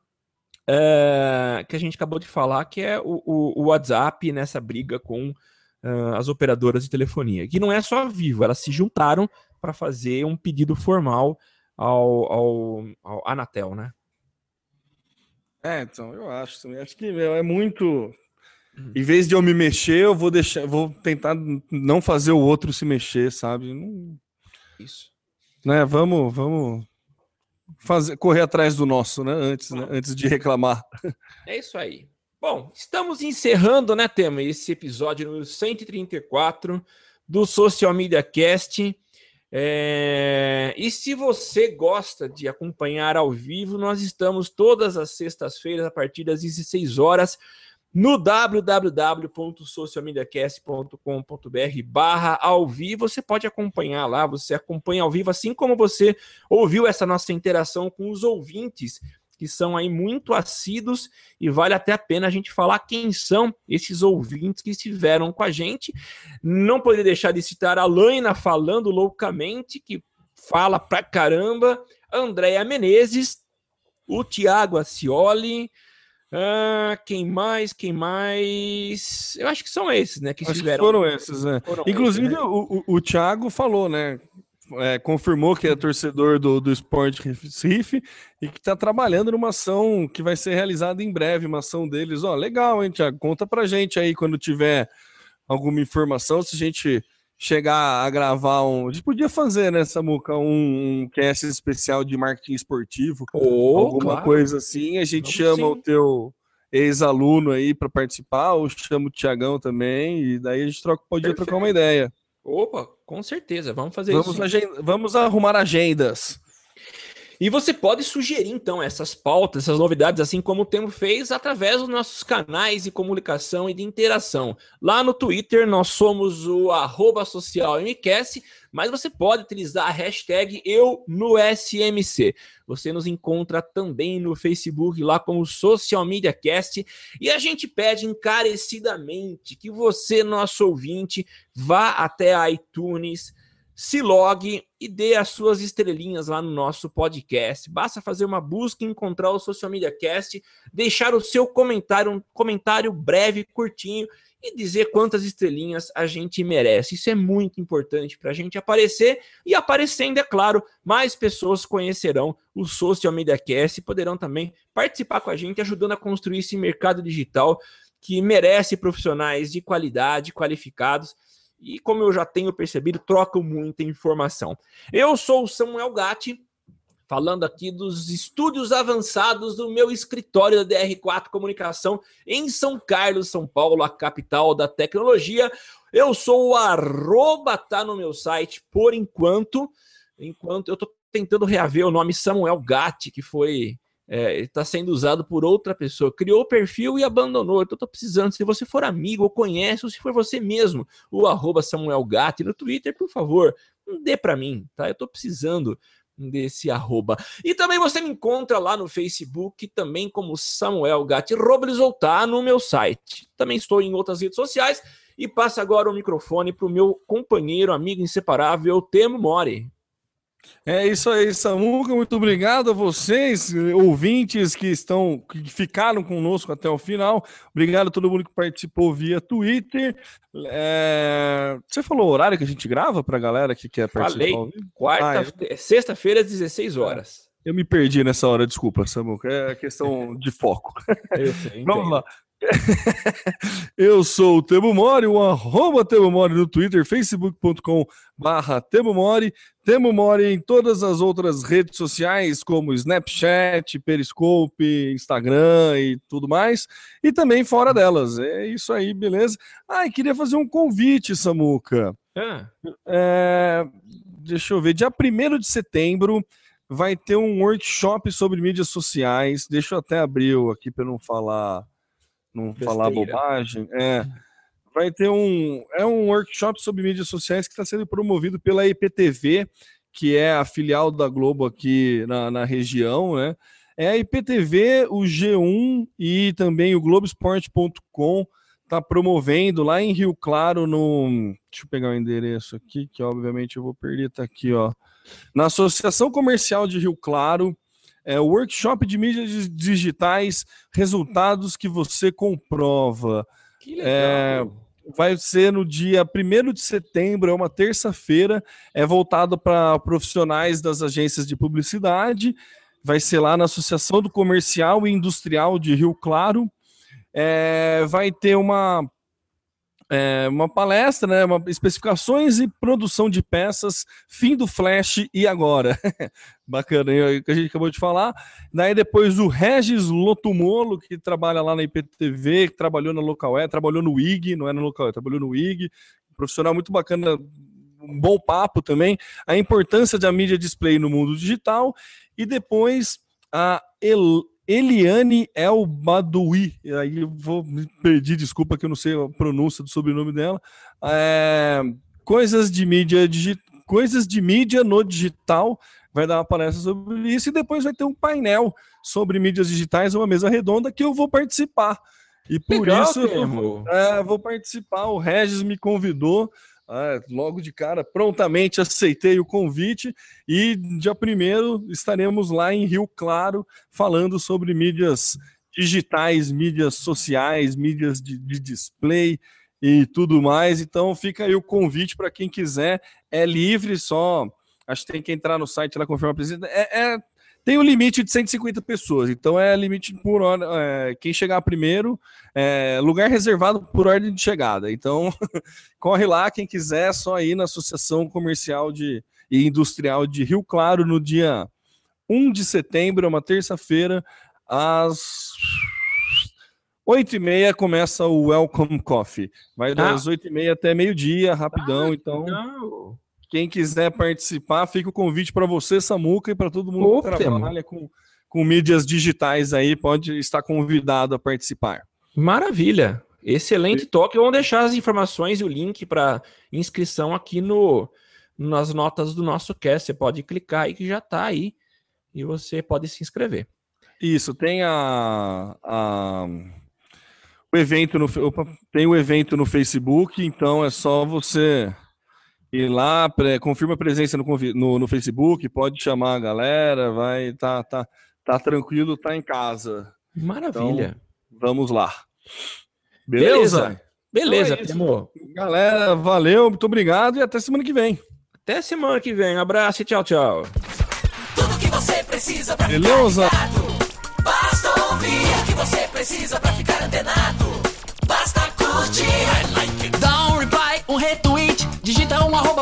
é, que a gente acabou de falar, que é o, o, o WhatsApp nessa briga com uh, as operadoras de telefonia. Que não é só a Vivo, elas se juntaram para fazer um pedido formal ao, ao, ao Anatel, né? É, então, eu acho também. Acho que meu, é muito. Uhum. Em vez de eu me mexer, eu vou deixar, vou tentar não fazer o outro se mexer, sabe? Não... Isso. Né, vamos, vamos fazer, correr atrás do nosso, né? Antes, né? antes de reclamar. É isso aí. Bom, estamos encerrando, né, Tema, esse episódio número 134 do Social Media Cast. É... E se você gosta de acompanhar ao vivo, nós estamos todas as sextas-feiras, a partir das 16 horas, no www.socialmediacast.com.br barra ao vivo. Você pode acompanhar lá, você acompanha ao vivo, assim como você ouviu essa nossa interação com os ouvintes que são aí muito assíduos e vale até a pena a gente falar quem são esses ouvintes que estiveram com a gente. Não poderia deixar de citar a Laina falando loucamente, que fala pra caramba, Andréia Menezes, o Tiago Acioli, ah, quem mais? Quem mais? Eu acho que são esses, né? Que acho estiveram. Que foram esses, né? Foram Inclusive, esses, né? O, o, o Thiago falou, né? É, confirmou que é torcedor do, do Sport Recife e que está trabalhando numa ação que vai ser realizada em breve, uma ação deles. Ó, legal, hein, Tiago? Conta pra gente aí quando tiver alguma informação, se a gente chegar a gravar um. A gente podia fazer, né, Samuca, um, um cast especial de marketing esportivo, oh, alguma claro. coisa assim. A gente chama sim. o teu ex-aluno aí para participar, ou chama o Tiagão também, e daí a gente troca, podia Perfeito. trocar uma ideia. Opa, com certeza, vamos fazer vamos isso. Vamos arrumar agendas. E você pode sugerir, então, essas pautas, essas novidades, assim como o Temo fez, através dos nossos canais de comunicação e de interação. Lá no Twitter, nós somos o arroba socialmcast, mas você pode utilizar a hashtag eu no SMC. Você nos encontra também no Facebook, lá como Social Media Cast, e a gente pede encarecidamente que você, nosso ouvinte, vá até a iTunes, se logue e dê as suas estrelinhas lá no nosso podcast. Basta fazer uma busca, encontrar o Social Media Cast, deixar o seu comentário, um comentário breve, curtinho e dizer quantas estrelinhas a gente merece. Isso é muito importante para a gente aparecer e aparecendo, é claro, mais pessoas conhecerão o Social Media Cast e poderão também participar com a gente, ajudando a construir esse mercado digital que merece profissionais de qualidade, qualificados e, como eu já tenho percebido, trocam muita informação. Eu sou o Samuel Gatti, falando aqui dos estúdios avançados do meu escritório da DR4 Comunicação em São Carlos, São Paulo, a capital da tecnologia. Eu sou o arroba, tá no meu site por enquanto. Enquanto eu estou tentando reaver o nome Samuel Gatti, que foi está é, sendo usado por outra pessoa. Criou o perfil e abandonou. Então, estou precisando. Se você for amigo ou conhece, ou se for você mesmo, o arroba Samuel Gatti no Twitter, por favor, dê para mim, tá? Eu estou precisando desse arroba. E também você me encontra lá no Facebook, também como Samuel Gatti Robles, ou tá no meu site. Também estou em outras redes sociais. E passa agora o microfone para o meu companheiro, amigo inseparável, Temo Mori. É isso aí, Samuca. Muito obrigado a vocês, ouvintes que estão, que ficaram conosco até o final. Obrigado a todo mundo que participou via Twitter. É... Você falou o horário que a gente grava para a galera que quer participar? Falei. Quarta, ah, é... sexta-feira às 16 horas. Eu me perdi nessa hora, desculpa, Samuca. É questão de foco. Sei, Vamos lá. Eu sou o Temo Mori, o arroba Temo Mori no Twitter, facebook.com barra Temo Mori, Temo Mori em todas as outras redes sociais, como Snapchat, Periscope, Instagram e tudo mais, e também fora delas. É isso aí, beleza? Ah, e queria fazer um convite, Samuca. É. É, deixa eu ver, dia 1 de setembro vai ter um workshop sobre mídias sociais. Deixa eu até abrir aqui para não falar não Besteira. falar bobagem. É, vai ter um é um workshop sobre mídias sociais que está sendo promovido pela IPTV, que é a filial da Globo aqui na, na região, né? É a IPTV, o G1 e também o Globoesporte.com tá promovendo lá em Rio Claro no, deixa eu pegar o endereço aqui, que obviamente eu vou perder, tá aqui, ó. Na Associação Comercial de Rio Claro, é, workshop de mídias digitais, resultados que você comprova. Que legal. É, vai ser no dia 1 de setembro, é uma terça-feira, é voltado para profissionais das agências de publicidade, vai ser lá na Associação do Comercial e Industrial de Rio Claro. É, vai ter uma é, uma palestra, né, uma, especificações e produção de peças, fim do Flash e agora. Bacana, que a gente acabou de falar. Daí depois o Regis Lotumolo, que trabalha lá na IPTV, que trabalhou na Local E, trabalhou no IG, não é no Local E, trabalhou no IG, profissional muito bacana, um bom papo também, a importância da mídia display no mundo digital, e depois a El Eliane El Badoui, aí eu vou me perdi, desculpa que eu não sei a pronúncia do sobrenome dela. É, coisas de mídia digital, coisas de mídia no digital, vai dar uma palestra sobre isso e depois vai ter um painel sobre mídias digitais, uma mesa redonda que eu vou participar. E por Legal, isso eu é, vou participar. O Regis me convidou. Ah, logo de cara, prontamente aceitei o convite e dia primeiro estaremos lá em Rio Claro falando sobre mídias digitais, mídias sociais, mídias de, de display e tudo mais. Então fica aí o convite para quem quiser, é livre, só acho que tem que entrar no site lá confirmar a presença. É, é tem um limite de 150 pessoas, então é limite por hora. É, quem chegar primeiro, é, lugar reservado por ordem de chegada. Então, corre lá, quem quiser, só ir na Associação Comercial de, e Industrial de Rio Claro no dia 1 de setembro, é uma terça-feira, às 8 e meia começa o Welcome Coffee. Vai das ah. 8 e meia até meio-dia, rapidão, ah, então. Quem quiser participar, fica o convite para você, Samuca, e para todo mundo Opa, que trabalha com, com mídias digitais aí, pode estar convidado a participar. Maravilha! Excelente toque. Vamos deixar as informações e o link para inscrição aqui no nas notas do nosso cast. Você pode clicar aí que já está aí e você pode se inscrever. Isso, tem a, a o evento no opa, tem o evento no Facebook, então é só você ir lá, pré, confirma a presença no, no, no, Facebook, pode chamar a galera, vai, tá, tá, tá tranquilo, tá em casa. Maravilha. Então, vamos lá. Beleza? Beleza, então é Galera, valeu, muito obrigado e até semana que vem. Até semana que vem. Um abraço e tchau, tchau. Tudo que você precisa pra Beleza. ficar ligado. Basta ouvir o que você precisa pra ficar antenado. Basta curtir.